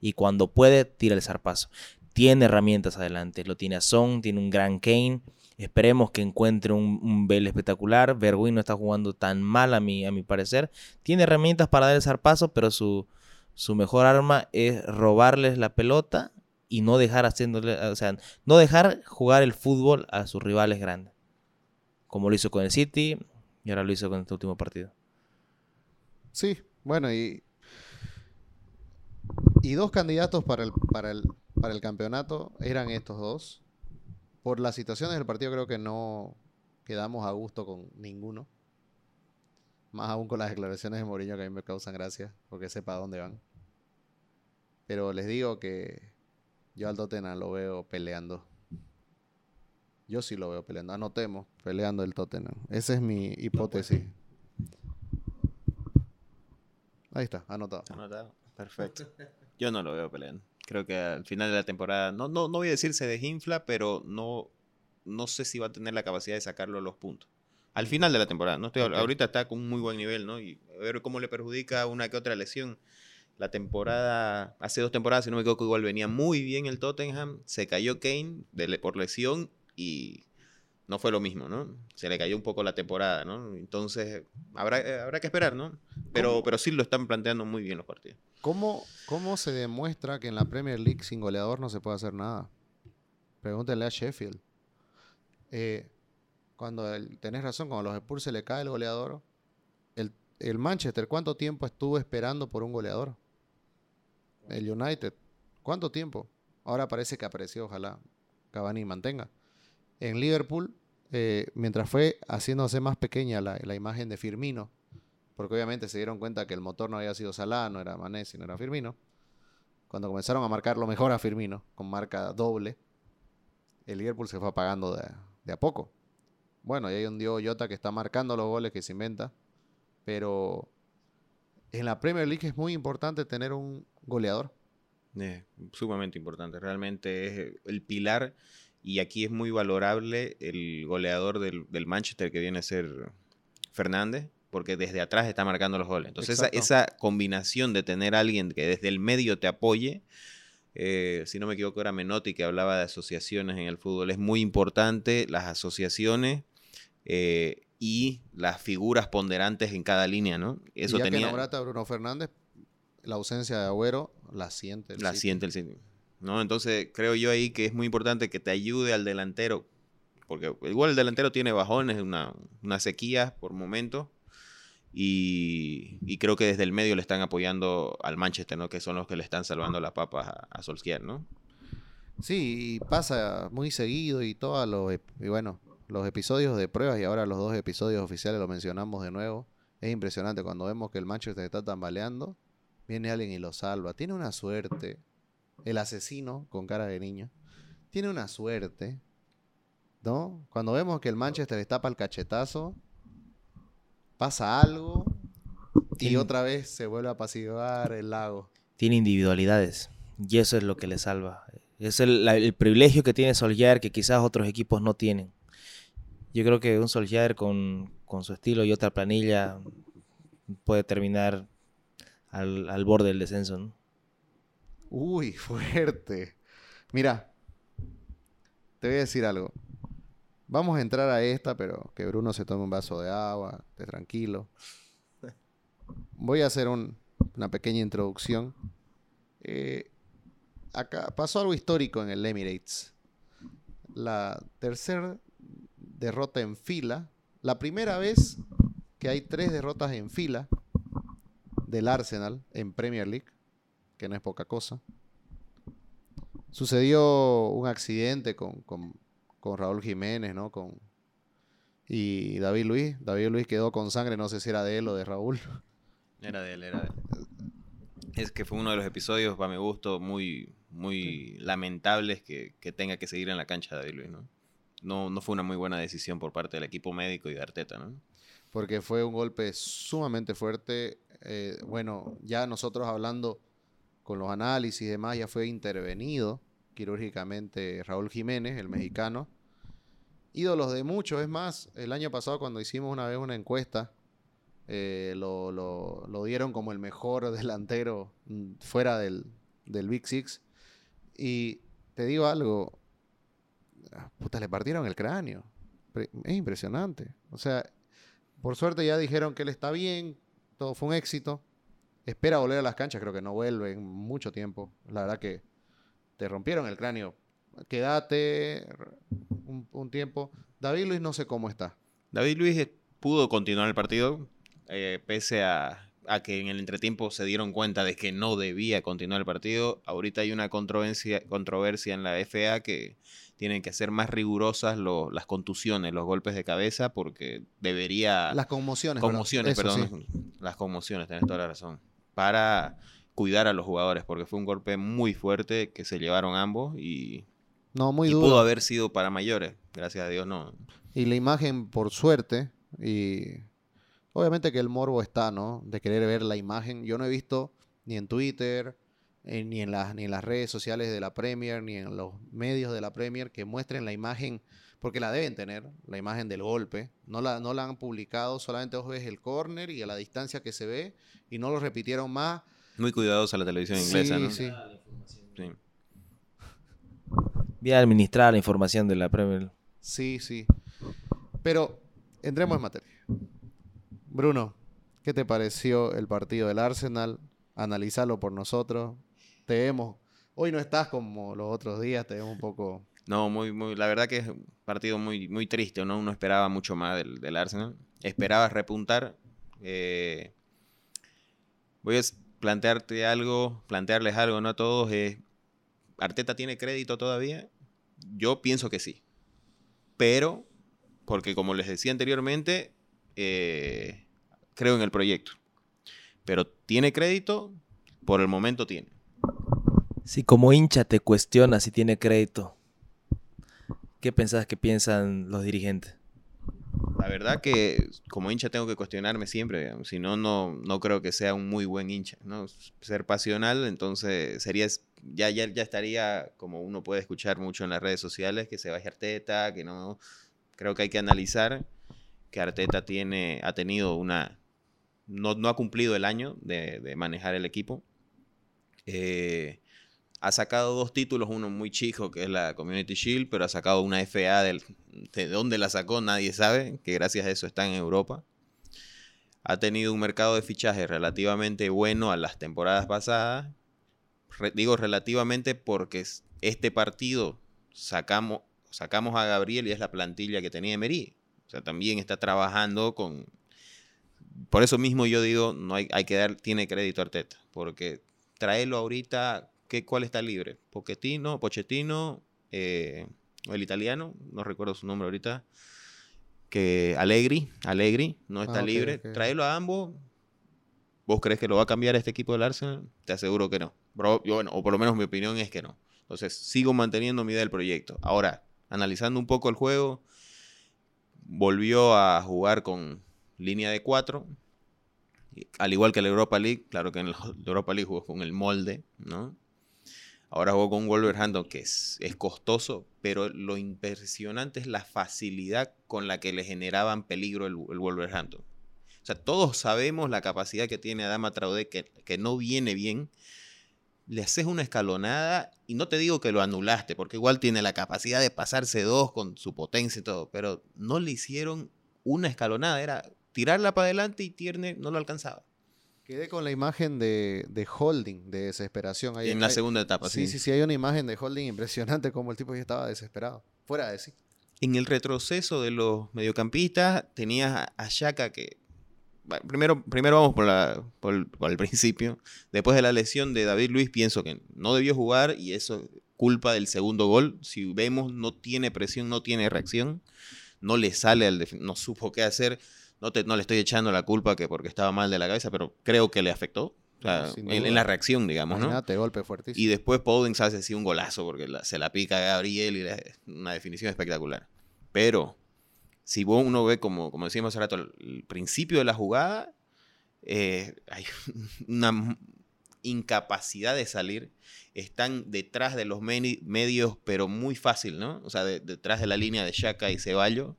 B: y cuando puede tira el zarpazo. Tiene herramientas adelante, lo tiene a Son, tiene un gran Kane. Esperemos que encuentre un, un espectacular. Bergwijn no está jugando tan mal a mi, a mi parecer. Tiene herramientas para dar el zarpazo, pero su, su mejor arma es robarles la pelota y no dejar haciéndole, o sea, no dejar jugar el fútbol a sus rivales grandes. Como lo hizo con el City y ahora lo hizo con este último partido.
A: Sí, bueno, y... Y dos candidatos para el, para el para el campeonato eran estos dos. Por las situaciones del partido creo que no quedamos a gusto con ninguno. Más aún con las declaraciones de Mourinho que a mí me causan gracia, porque sepa a dónde van. Pero les digo que yo al Tottenham lo veo peleando. Yo sí lo veo peleando. Anotemos, peleando el Tottenham. Esa es mi hipótesis. Ahí está, anotado.
C: Anotado. Perfecto. Yo no lo veo peleando. Creo que al final de la temporada, no, no, no voy a decir se desinfla, pero no, no sé si va a tener la capacidad de sacarlo los puntos. Al final de la temporada, ¿no? Estoy,
A: Ok.
C: Ahorita está con un muy buen nivel, ¿no? Y a ver cómo le perjudica una que otra lesión. La temporada, hace dos temporadas, si no me equivoco, igual venía muy bien el Tottenham. Se cayó Kane de por lesión y no fue lo mismo, ¿no? Se le cayó un poco la temporada, ¿no? Entonces, habrá, eh, habrá que esperar, ¿no? Pero,
A: ¿Cómo?
C: pero sí lo están planteando muy bien los partidos.
A: ¿Cómo, ¿Cómo se demuestra que en la Premier League sin goleador no se puede hacer nada? Pregúntenle a Sheffield. Eh, cuando tenés razón, cuando a los Spurs se le cae el goleador, el, Manchester, ¿cuánto tiempo estuvo esperando por un goleador? El United, ¿cuánto tiempo? Ahora parece que apareció, ojalá Cavani mantenga. En Liverpool, eh, mientras fue haciéndose más pequeña la imagen de Firmino, porque obviamente se dieron cuenta que el motor no había sido Salah, no era Mané, sino era Firmino. Cuando comenzaron a marcar lo mejor a Firmino, con marca doble, el Liverpool se fue apagando de, de a poco. Bueno, y hay un Diogo Jota que está marcando los goles que se inventa, pero en la Premier League es muy importante tener un goleador.
C: Es sumamente importante. Realmente es el pilar. Y aquí es muy valorable el goleador del, del Manchester que viene a ser Fernández. Porque desde atrás está marcando los goles. Entonces, esa, combinación de tener a alguien que desde el medio te apoye, eh, si no me equivoco, era Menotti que hablaba de asociaciones en el fútbol. Es muy importante las asociaciones eh, y las figuras ponderantes en cada línea, ¿no? Eso
A: y ya que
C: tenía.
A: nombraste a Bruno Fernández, la ausencia de Agüero la siente. el
C: la
A: City.
C: siente el. ¿no? Entonces creo yo ahí que es muy importante que te ayude al delantero, porque igual el delantero tiene bajones, una, una sequía por momentos, y, y creo que desde el medio le están apoyando al Manchester, ¿no? que son los que le están salvando las papas a, a Solskjaer, ¿no?
A: Sí, y pasa muy seguido y todos los, bueno, los episodios de pruebas y ahora los dos episodios oficiales lo mencionamos de nuevo. Es impresionante cuando vemos que el Manchester está tambaleando, viene alguien y lo salva. Tiene una suerte. El asesino con cara de niño. Tiene una suerte. ¿No? Cuando vemos que el Manchester está para el cachetazo, pasa algo y otra vez se vuelve a apaciguar el lago.
B: Tiene individualidades y eso es lo que le salva. Es el, la- el privilegio que tiene Solskjaer que quizás otros equipos no tienen. Yo creo que un Solskjaer con, con su estilo y otra planilla puede terminar al, al borde del descenso. ¿no?
A: Uy, fuerte. Mira, te voy a decir algo. Vamos a entrar a esta, pero que Bruno se tome un vaso de agua, esté tranquilo. Voy a hacer un- una pequeña introducción. Eh, acá pasó algo histórico en el Emirates. La tercera derrota en fila. La primera vez que hay tres derrotas en fila del Arsenal en Premier League que no es poca cosa. Sucedió un accidente con- con Raúl Jiménez, ¿no? Con, y David Luis. David Luis quedó con sangre, no sé si era de él o de Raúl.
C: Era de él, era de él. Es que fue uno de los episodios, para mi gusto, muy, muy lamentables que, que tenga que seguir en la cancha David Luis, ¿no? No, no fue una muy buena decisión por parte del equipo médico y de Arteta, ¿no?
A: Porque fue un golpe sumamente fuerte. Eh, bueno, ya nosotros hablando con los análisis y demás, ya fue intervenido quirúrgicamente Raúl Jiménez, el mexicano. Ídolos de muchos, es más, el año pasado cuando hicimos una vez una encuesta, eh, lo, dieron como el mejor delantero mm, fuera del, del Big Six. Y te digo algo, ah, puta, le partieron el cráneo. Es impresionante. O sea, por suerte ya dijeron que él está bien, todo fue un éxito. Espera volver a las canchas, creo que no vuelve en mucho tiempo. La verdad que te rompieron el cráneo. Quédate un, un tiempo. David Luis no sé cómo está.
C: David Luis eh, pudo continuar el partido, eh, pese a, a que en el entretiempo se dieron cuenta de que no debía continuar el partido. Ahorita hay una controversia, controversia en la FA que tienen que ser más rigurosas lo- las contusiones, los golpes de cabeza, porque debería...
A: Las conmociones.
C: conmociones,
A: sí.
C: perdón. Las conmociones, tenés toda la razón. Para cuidar a los jugadores, porque fue un golpe muy fuerte que se llevaron ambos y,
A: No, muy
C: y
A: duro.
C: pudo haber sido para mayores. Gracias a Dios no.
A: Y la imagen, por suerte, y obviamente que el morbo está, ¿no? De querer ver la imagen. Yo no he visto ni en Twitter, eh, ni, en las, ni en las redes sociales de la Premier, ni en los medios de la Premier que muestren la imagen, porque la deben tener, la imagen del golpe. No la, no la han publicado, solamente vos ves el córner y a la distancia que se ve, y no lo repitieron más.
C: Muy cuidadosa la televisión inglesa,
A: Sí,
C: ¿no?
A: sí.
C: Sí.
B: Bien administrada la información de la Premier.
A: Sí, sí. Pero entremos en materia. Bruno, ¿qué te pareció el partido del Arsenal? Analizalo por nosotros. Te vemos. Hoy no estás como los otros días, te vemos un poco.
C: No, muy, muy, la verdad que es un partido muy, muy triste, ¿no? Uno esperaba mucho más del, del Arsenal. Esperaba repuntar. Eh, voy a plantearte algo, plantearles algo, ¿no? A todos. eh, ¿Arteta tiene crédito todavía? Yo pienso que sí. Pero, porque como les decía anteriormente, eh, creo en el proyecto. Pero tiene crédito, por el momento tiene.
B: Si como hincha te cuestiona si tiene crédito, ¿qué pensás que piensan los dirigentes?
C: La verdad que como hincha tengo que cuestionarme siempre, digamos, si no, no, no creo que sea un muy buen hincha, ¿no? Ser pasional, entonces sería, ya, ya, ya estaría, como uno puede escuchar mucho en las redes sociales, que se vaya Arteta, que no, creo que hay que analizar que Arteta tiene, ha tenido una, no, no ha cumplido el año de, de manejar el equipo. Eh, ha sacado dos títulos, uno muy chico, que es la Community Shield, pero ha sacado una FA del, de dónde la sacó, nadie sabe, que gracias a eso está en Europa. Ha tenido un mercado de fichajes relativamente bueno a las temporadas pasadas. Digo relativamente porque es- este partido sacamos, sacamos a Gabriel y es la plantilla que tenía Emery. O sea, también está trabajando con... Por eso mismo yo digo, no hay, hay que dar, tiene crédito a Arteta, porque traerlo ahorita, ¿qué, ¿cuál está libre? Pochettino, Pochettino, eh, el italiano, no recuerdo su nombre ahorita, que Allegri, Allegri no está
A: Ah,
C: libre.
A: ok.
C: Traerlo a ambos. ¿Vos crees que lo va a cambiar este equipo del Arsenal? Te aseguro que no. Bro, yo, bueno, o por lo menos mi opinión es que no. Entonces, sigo manteniendo mi idea del proyecto. Ahora, analizando un poco el juego, volvió a jugar con línea de cuatro. Al igual que la Europa League, claro que en la Europa League jugó con el molde, ¿no? Ahora jugó con Wolverhampton que es, es costoso, pero lo impresionante es la facilidad con la que le generaban peligro el, Wolverhampton. O sea, todos sabemos la capacidad que tiene Adama Traoré, que, que no viene bien. Le haces una escalonada y no te digo que lo anulaste, porque igual tiene la capacidad de pasarse dos con su potencia y todo, pero no le hicieron una escalonada, era tirarla para adelante y Tierney no lo alcanzaba.
A: Quedé con la imagen de, de holding, de desesperación. Ahí-
C: en la segunda etapa,
A: Sí, sí, sí, hay una imagen de holding impresionante como el tipo ya estaba desesperado. Fuera de sí.
C: En el retroceso de los mediocampistas tenías a, a Xhaka que... bueno, primero, primero vamos por, la, por, el, por el principio. Después de la lesión de David Luis pienso que no debió jugar y eso es culpa del segundo gol. Si vemos no tiene presión, no tiene reacción. No le sale al... No supo qué hacer. No, te, no le estoy echando la culpa que porque estaba mal de la cabeza, pero creo que le afectó. O sea, en, la reacción, digamos, ¿no?
A: Golpe fuertísimo.
C: Y después Podens hace así un golazo porque la- se la pica a Gabriel y la- una definición espectacular. Pero si uno ve, como, como decíamos hace rato, el, el principio de la jugada, eh, hay una incapacidad de salir. Están detrás de los medios, pero muy fácil, ¿no? O sea, de- detrás de la línea de Shaka y Ceballos.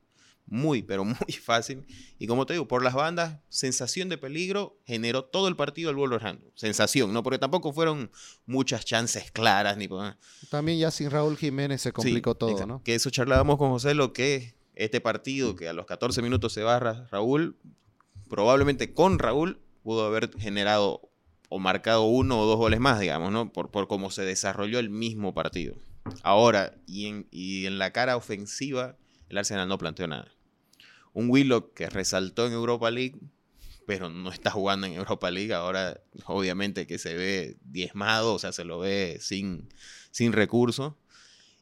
C: Muy, pero muy fácil. Y como te digo, por las bandas, sensación de peligro generó todo el partido el Wolverhampton. Sensación, ¿no? Porque tampoco fueron muchas chances claras ni
A: También ya sin Raúl Jiménez se complicó
C: Sí,
A: todo,
C: exacto.
A: ¿no?
C: Que eso charlábamos con José, lo que este partido, que a los 14 minutos se va Ra- Raúl, probablemente con Raúl pudo haber generado o marcado uno o dos goles más, digamos, ¿no? Por, por cómo se desarrolló el mismo partido. Ahora, y en, y en la cara ofensiva, el Arsenal no planteó nada. Un Willock que resaltó en Europa League, pero no está jugando en Europa League. Ahora, obviamente, que se ve diezmado, o sea, se lo ve sin, sin recursos.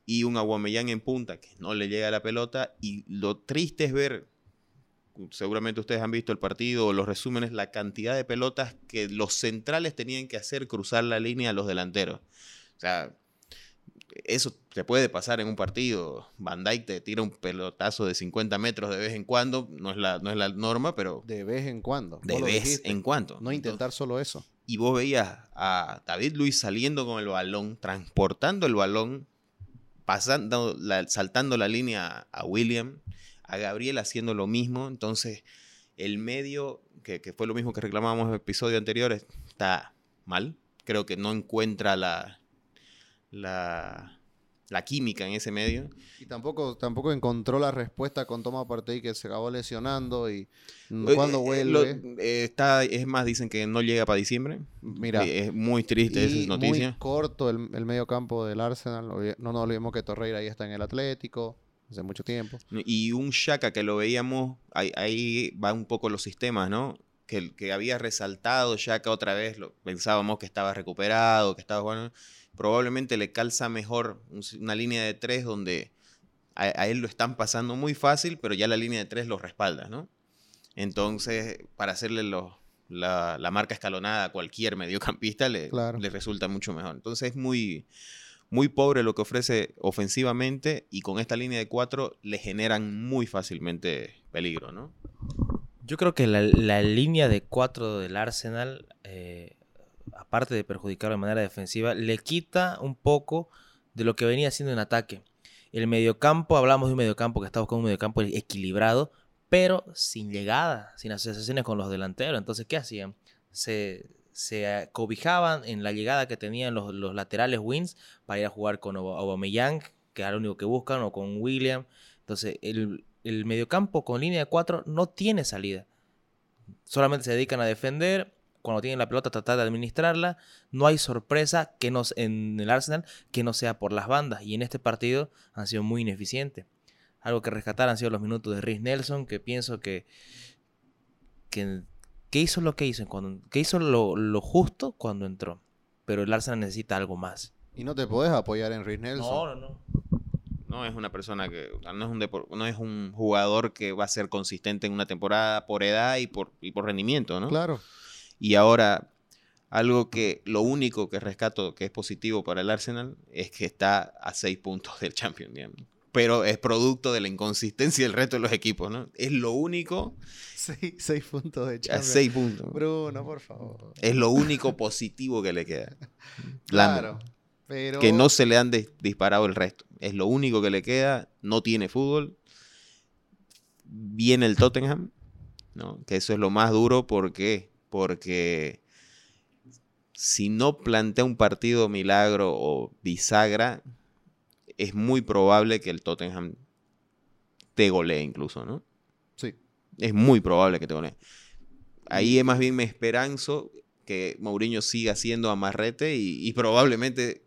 C: Y un Aguamellán en punta que no le llega la pelota. Y lo triste es ver, seguramente ustedes han visto el partido o los resúmenes, la cantidad de pelotas que los centrales tenían que hacer cruzar la línea a los delanteros. O sea, eso te puede pasar en un partido. Van Dijk te tira un pelotazo de 50 metros de vez en cuando. No es la, no es la norma, pero
A: De vez en cuando.
C: de vez
A: dijiste.
C: en cuando.
A: No intentar solo eso.
C: Y vos veías a David Luis saliendo con el balón, transportando el balón, pasando la- saltando la línea a William, a Gabriel haciendo lo mismo. Entonces, el medio, que, que fue lo mismo que reclamábamos en el episodio anterior, está mal. Creo que no encuentra la, la, la química en ese medio.
A: Y tampoco, tampoco encontró la respuesta con Toma Partey que se acabó lesionando y mm,
C: Eh,
A: cuando
C: eh,
A: vuelve.
C: lo- eh, está, es más, dicen que no llega para diciembre.
A: Mira,
C: Eh, es muy triste esa noticia.
A: muy corto el, el medio campo del Arsenal. No nos olvidemos que Torreira ya está en el Atlético hace mucho tiempo.
C: Y un Shaka que lo veíamos, ahí, ahí va un poco los sistemas, ¿no? Que, que había resaltado Shaka otra vez, lo, pensábamos que estaba recuperado, que estaba bueno. Probablemente le calza mejor un- una línea de tres donde a, a él lo están pasando muy fácil, pero ya la línea de tres lo respalda, ¿no? Entonces, para hacerle los- la, la marca escalonada a cualquier mediocampista le,
A: Claro.
C: le resulta mucho mejor. Entonces es muy, muy pobre lo que ofrece ofensivamente y con esta línea de cuatro le generan muy fácilmente peligro, ¿no?
B: Yo creo que la, línea de cuatro del Arsenal, eh, aparte de perjudicar de manera defensiva, le quita un poco de lo que venía haciendo en ataque. El mediocampo, hablamos de un mediocampo que está buscando un mediocampo equilibrado, pero sin llegada, sin asociaciones con los delanteros. Entonces, ¿qué hacían? Se, se cobijaban en la llegada que tenían los, los laterales wins para ir a jugar con Aub- Aubameyang, que era lo único que buscan, o con William. Entonces, el, el mediocampo con línea de cuatro no tiene salida. Solamente se dedican a defender. Cuando tienen la pelota, tratar de administrarla. No hay sorpresa que nos, en el Arsenal que no sea por las bandas. Y en este partido han sido muy ineficientes. Algo que rescatar han sido los minutos de Rhys Nelson, que pienso que, que, que hizo lo que hizo, cuando, que hizo lo, lo justo cuando entró. Pero el Arsenal necesita algo más.
A: Y no te podés apoyar en Rhys Nelson.
B: No, no, no.
C: No es una persona que, no es un, no es un jugador que va a ser consistente en una temporada por edad y por, y por rendimiento, ¿no?
A: Claro.
C: Y ahora, algo que lo único que rescato que es positivo para el Arsenal es que está a seis puntos del Champions, digamos. Pero es producto de la inconsistencia del resto de los equipos, ¿no? Es lo único
A: Seis, seis puntos de
C: a
A: Champions.
C: seis puntos.
A: Bruno, por favor.
C: Es lo único positivo que le queda.
A: Claro. Pero...
C: Que no se le han dis- disparado el resto. Es lo único que le queda. No tiene fútbol. Viene el Tottenham. ¿no? Que eso es lo más duro. ¿Por qué? Porque si no plantea un partido milagro o bisagra, es muy probable que el Tottenham te golee incluso, ¿no?
A: Sí.
C: Es muy probable que te golee. Ahí es más bien me esperanzo que Mourinho siga siendo amarrete y, y probablemente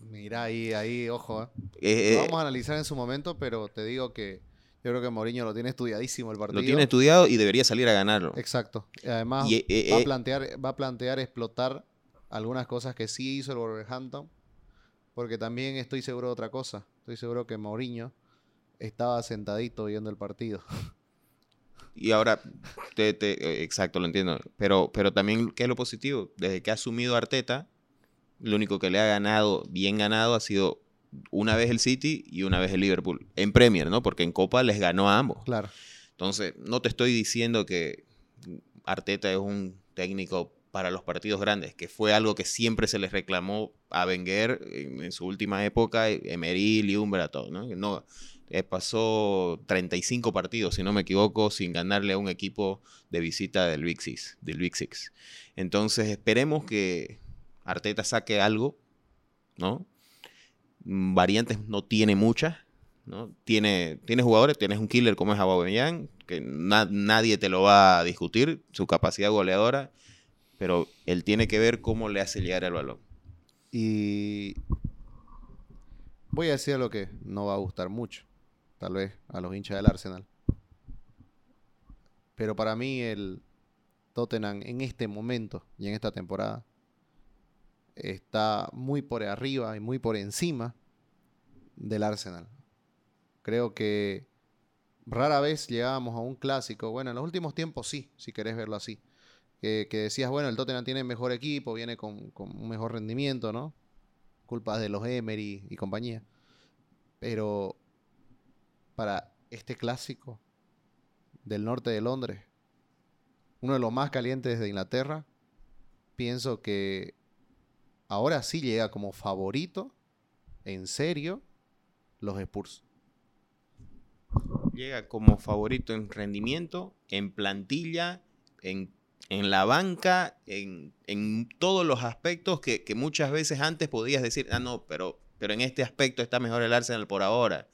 A: Mira, ahí, ahí, ojo. eh.
C: eh,
A: Lo
C: eh,
A: vamos a analizar en su momento, pero te digo que yo creo que Mourinho lo tiene estudiadísimo el partido.
C: lo tiene estudiado y debería salir a ganarlo.
A: Exacto. Y además
C: Y, eh,
A: va, a plantear, va a plantear explotar algunas cosas que sí hizo el Wolverhampton. Porque también estoy seguro de otra cosa. Estoy seguro que Mourinho estaba sentadito viendo el partido.
C: y ahora, te- te- exacto, lo entiendo. Pero, pero también, ¿qué es lo positivo? Desde que ha asumido Arteta, lo único que le ha ganado, bien ganado, ha sido una vez el City y una vez el Liverpool. En Premier, ¿no? Porque en Copa les ganó a ambos.
A: Claro.
C: Entonces, no te estoy diciendo que Arteta es un técnico para los partidos grandes, que fue algo que siempre se les reclamó a Wenger en, en su última época, Emery, Liumbra, todo, ¿no? No, eh, pasó 35 partidos, si no me equivoco, sin ganarle a un equipo de visita del Big Six. Del Big Six. Entonces, esperemos que Arteta saque algo, ¿no? Mm, Variantes no tiene muchas, ¿no? Tiene, tiene jugadores, tienes un killer como es Aubameyang, que na- nadie te lo va a discutir, su capacidad goleadora, pero él tiene que ver cómo le hace llegar el balón.
A: Y voy a decir lo que no va a gustar mucho, tal vez, a los hinchas del Arsenal. Pero para mí el Tottenham en este momento y en esta temporada está muy por arriba y muy por encima del Arsenal. Creo que rara vez llegábamos a un clásico. Bueno, en los últimos tiempos sí, si querés verlo así. Que, decías, bueno, el Tottenham tiene mejor equipo, viene con, con un mejor rendimiento, ¿no? Culpas de los Emery y compañía. Pero para este clásico del norte de Londres, uno de los más calientes de Inglaterra, pienso que ahora sí llega como favorito, en serio, los Spurs.
C: Llega como favorito en rendimiento, en plantilla, en, la banca, en, todos los aspectos que, muchas veces antes podías decir, ah, no, pero, pero en este aspecto está mejor el Arsenal por ahora.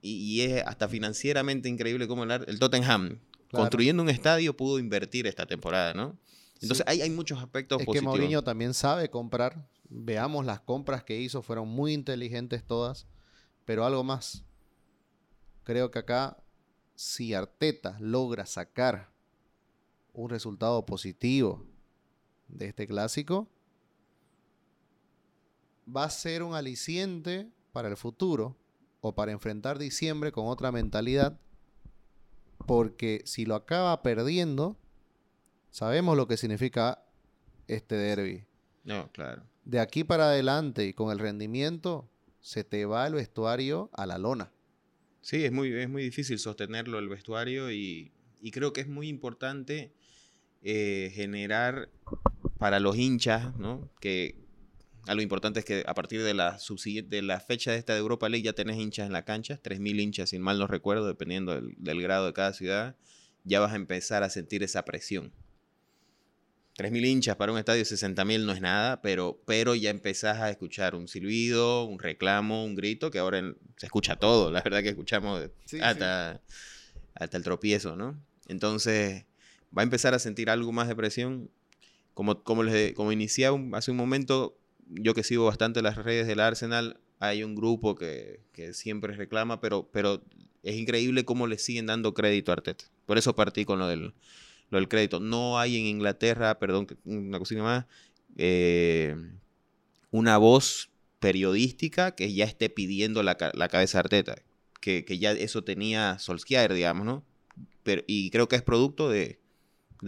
C: Y, es hasta financieramente increíble cómo el, el Tottenham, construyendo un estadio, pudo invertir esta temporada, ¿no? Entonces hay, hay, muchos aspectos
A: es
C: positivos.
A: que Mourinho también sabe comprar. Veamos las compras que hizo, fueron muy inteligentes todas. Pero algo más. Creo que acá, si Arteta logra sacar un resultado positivo de este clásico, va a ser un aliciente para el futuro o para enfrentar diciembre con otra mentalidad. Porque si lo acaba perdiendo, Sabemos lo que significa este derby.
C: No, claro.
A: De aquí para adelante y con el rendimiento, se te va el vestuario a la lona.
C: Sí, es muy, es muy difícil sostenerlo el vestuario y, creo que es muy importante eh, generar para los hinchas, ¿no? Que algo importante es que a partir de la, de la fecha de esta de Europa League ya tenés hinchas en la cancha, 3.000 hinchas, sin mal no recuerdo, dependiendo del, del grado de cada ciudad, ya vas a empezar a sentir esa presión. 3.000 hinchas para un estadio de 60.000 no es nada, pero, pero ya empezás a escuchar un silbido, un reclamo, un grito, que ahora se escucha todo, la verdad que escuchamos hasta, hasta el tropiezo, ¿no? Entonces va a empezar a sentir algo más de presión. Como, como, les, como inicié hace un momento, yo que sigo bastante las redes del Arsenal, hay un grupo que, que siempre reclama, pero, pero es increíble cómo le siguen dando crédito a Arteta. Por eso partí con lo del lo del crédito. No hay en Inglaterra, perdón, una cosita más, eh, una voz periodística que ya esté pidiendo la, cabeza de Arteta. Que, ya eso tenía Solskjaer, digamos, ¿no? Pero, y creo que es producto de,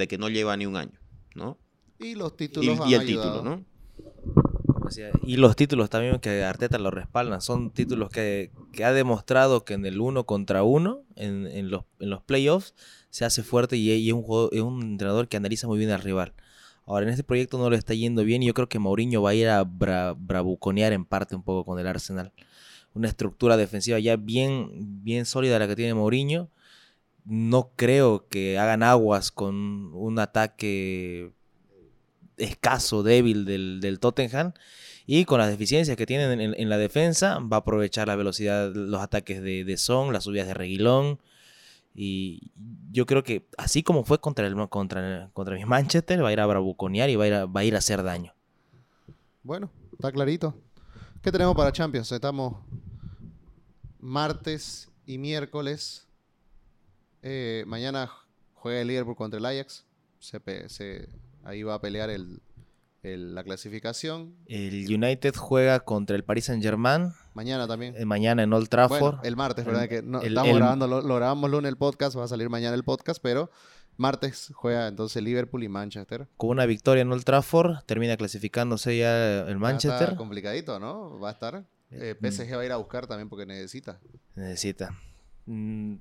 C: que no lleva ni un año, ¿no?
A: Y los títulos.
C: Y, el título, ¿no?
B: Y los títulos también que Arteta lo respaldan. Son títulos que, ha demostrado que en el uno contra uno, en, los, en los playoffs, se hace fuerte y, es, un entrenador que analiza muy bien al rival. Ahora, en este proyecto no lo está yendo bien y yo creo que Mourinho va a ir a bravuconear en parte un poco con el Arsenal. Una estructura defensiva ya bien, bien sólida la que tiene Mourinho. No creo que hagan aguas con un ataque escaso, débil del, del Tottenham. Y con las deficiencias que tienen en, la defensa, va a aprovechar la velocidad, los ataques de, de Son, las subidas de Reguilón y yo creo que así como fue contra el contra, contra mi Manchester, va a ir a bravuconear y va a ir a, va a ir a hacer daño.
A: Bueno, está clarito. ¿Qué tenemos para Champions? Estamos martes y miércoles. Eh, mañana juega el Liverpool contra el Ajax. Se, ahí va a pelear el, la clasificación.
B: El United juega contra el Paris Saint Germain.
A: Mañana también.
B: Eh, mañana en Old Trafford.
A: el martes, ¿verdad? que estamos grabando, lo, grabamos lunes el podcast, va a salir mañana el podcast, pero martes juega entonces Liverpool y Manchester.
B: Con una victoria en Old Trafford, termina clasificándose ya el Manchester.
A: Está complicadito, ¿no? Va a estar. Eh, mm. PSG va a ir a buscar también porque necesita.
B: Necesita. Mm,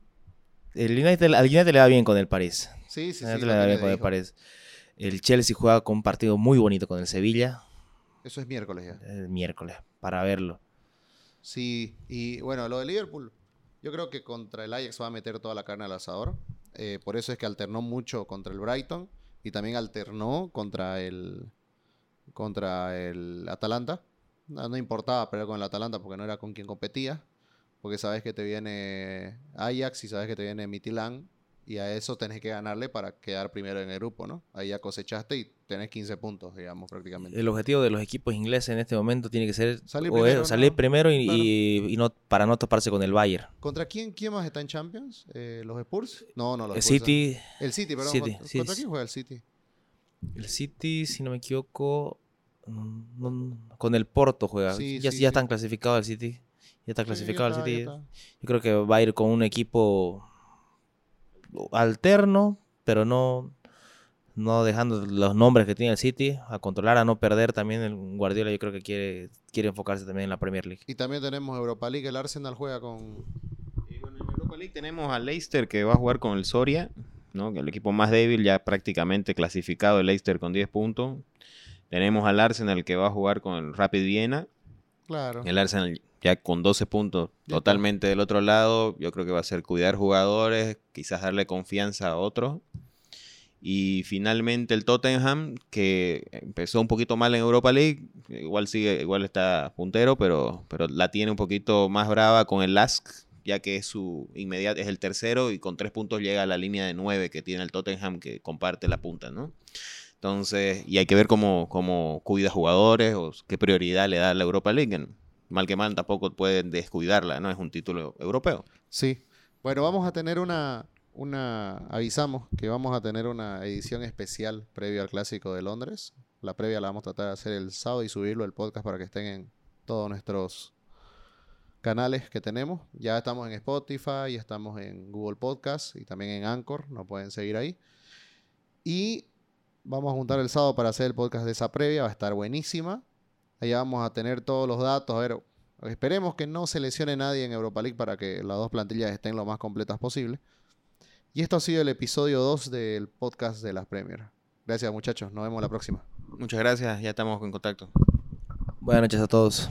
B: el United, al United le va bien con el París.
A: Sí, sí,
B: sí. Le va bien con el París. El Chelsea juega con un partido muy bonito con el Sevilla.
A: Eso es miércoles ya.
B: El miércoles, para verlo.
A: Sí, y bueno, lo de Liverpool, yo creo que contra el Ajax va a meter toda la carne al asador. Eh, por eso es que alternó mucho contra el Brighton y también alternó contra el contra el Atalanta. No, importaba pelear con el Atalanta porque no era con quien competía. Porque sabes que te viene Ajax y sabes que te viene Mitilán Y a eso tenés que ganarle para quedar primero en el grupo, ¿no? Ahí ya cosechaste y tenés 15 puntos, digamos, prácticamente.
B: El objetivo de los equipos ingleses en este momento tiene que ser
A: Salir
B: o es
A: primero,
B: salir
A: ¿no?
B: primero y,
A: Claro.
B: y- y no para no toparse con el Bayern.
A: ¿Contra quién, quién más está en Champions? Eh, ¿Los Spurs? No, no, los
B: El
A: Spurs.
B: City,
A: El City, perdón.
B: City,
A: ¿Contra,
B: sí,
A: contra
B: sí.
A: quién juega el City?
B: el City, si no me equivoco, no- con el Porto juega.
A: Sí,
B: ya,
A: sí,
B: ya están clasificados el City. Ya está clasificado el City. Yo creo que va a ir con un equipo alterno, pero no, no dejando los nombres que tiene el City, a controlar, a no perder también el Guardiola. Yo creo que quiere, quiere enfocarse también en la Premier League.
A: Y también tenemos Europa League. El Arsenal juega con.
C: Y bueno, en Europa League tenemos a Leicester que va a jugar con el Soria, ¿no? El equipo más débil, ya prácticamente clasificado el Leicester con 10 puntos. Tenemos al Arsenal que va a jugar con el Rapid Viena.
A: Claro.
C: El Arsenal ya con 12 puntos, totalmente del otro lado. Yo creo que va a ser cuidar jugadores, quizás darle confianza a otros. Y finalmente el Tottenham, que empezó un poquito mal en Europa League, igual sigue, igual está puntero, pero, pero la tiene un poquito más brava con el Lask, ya que es su inmediato, es el tercero y con tres puntos llega a la línea de nueve que tiene el Tottenham que comparte la punta, ¿no? Entonces, y hay que ver cómo, cómo cuida jugadores o qué prioridad le da a la Europa League. Mal que mal, tampoco pueden descuidarla, ¿no? Es un título europeo.
A: Sí. Bueno, vamos a tener una, una, avisamos que vamos a tener una edición especial previo al Clásico de Londres. La previa la vamos a tratar de hacer el sábado y subirlo el podcast para que estén en todos nuestros canales que tenemos. Ya estamos en Spotify, ya estamos en Google Podcast y también en Anchor, nos pueden seguir ahí. Y vamos a juntar el sábado para hacer el podcast de esa previa, va a estar buenísima. Allá vamos a tener todos los datos, a ver, Esperemos que no se lesione nadie en Europa League para que las dos plantillas estén lo más completas posible. Y esto ha sido el episodio 2 del podcast de las Premier. Gracias muchachos, nos vemos la próxima.
C: Muchas gracias, ya estamos en contacto.
B: Buenas noches a todos.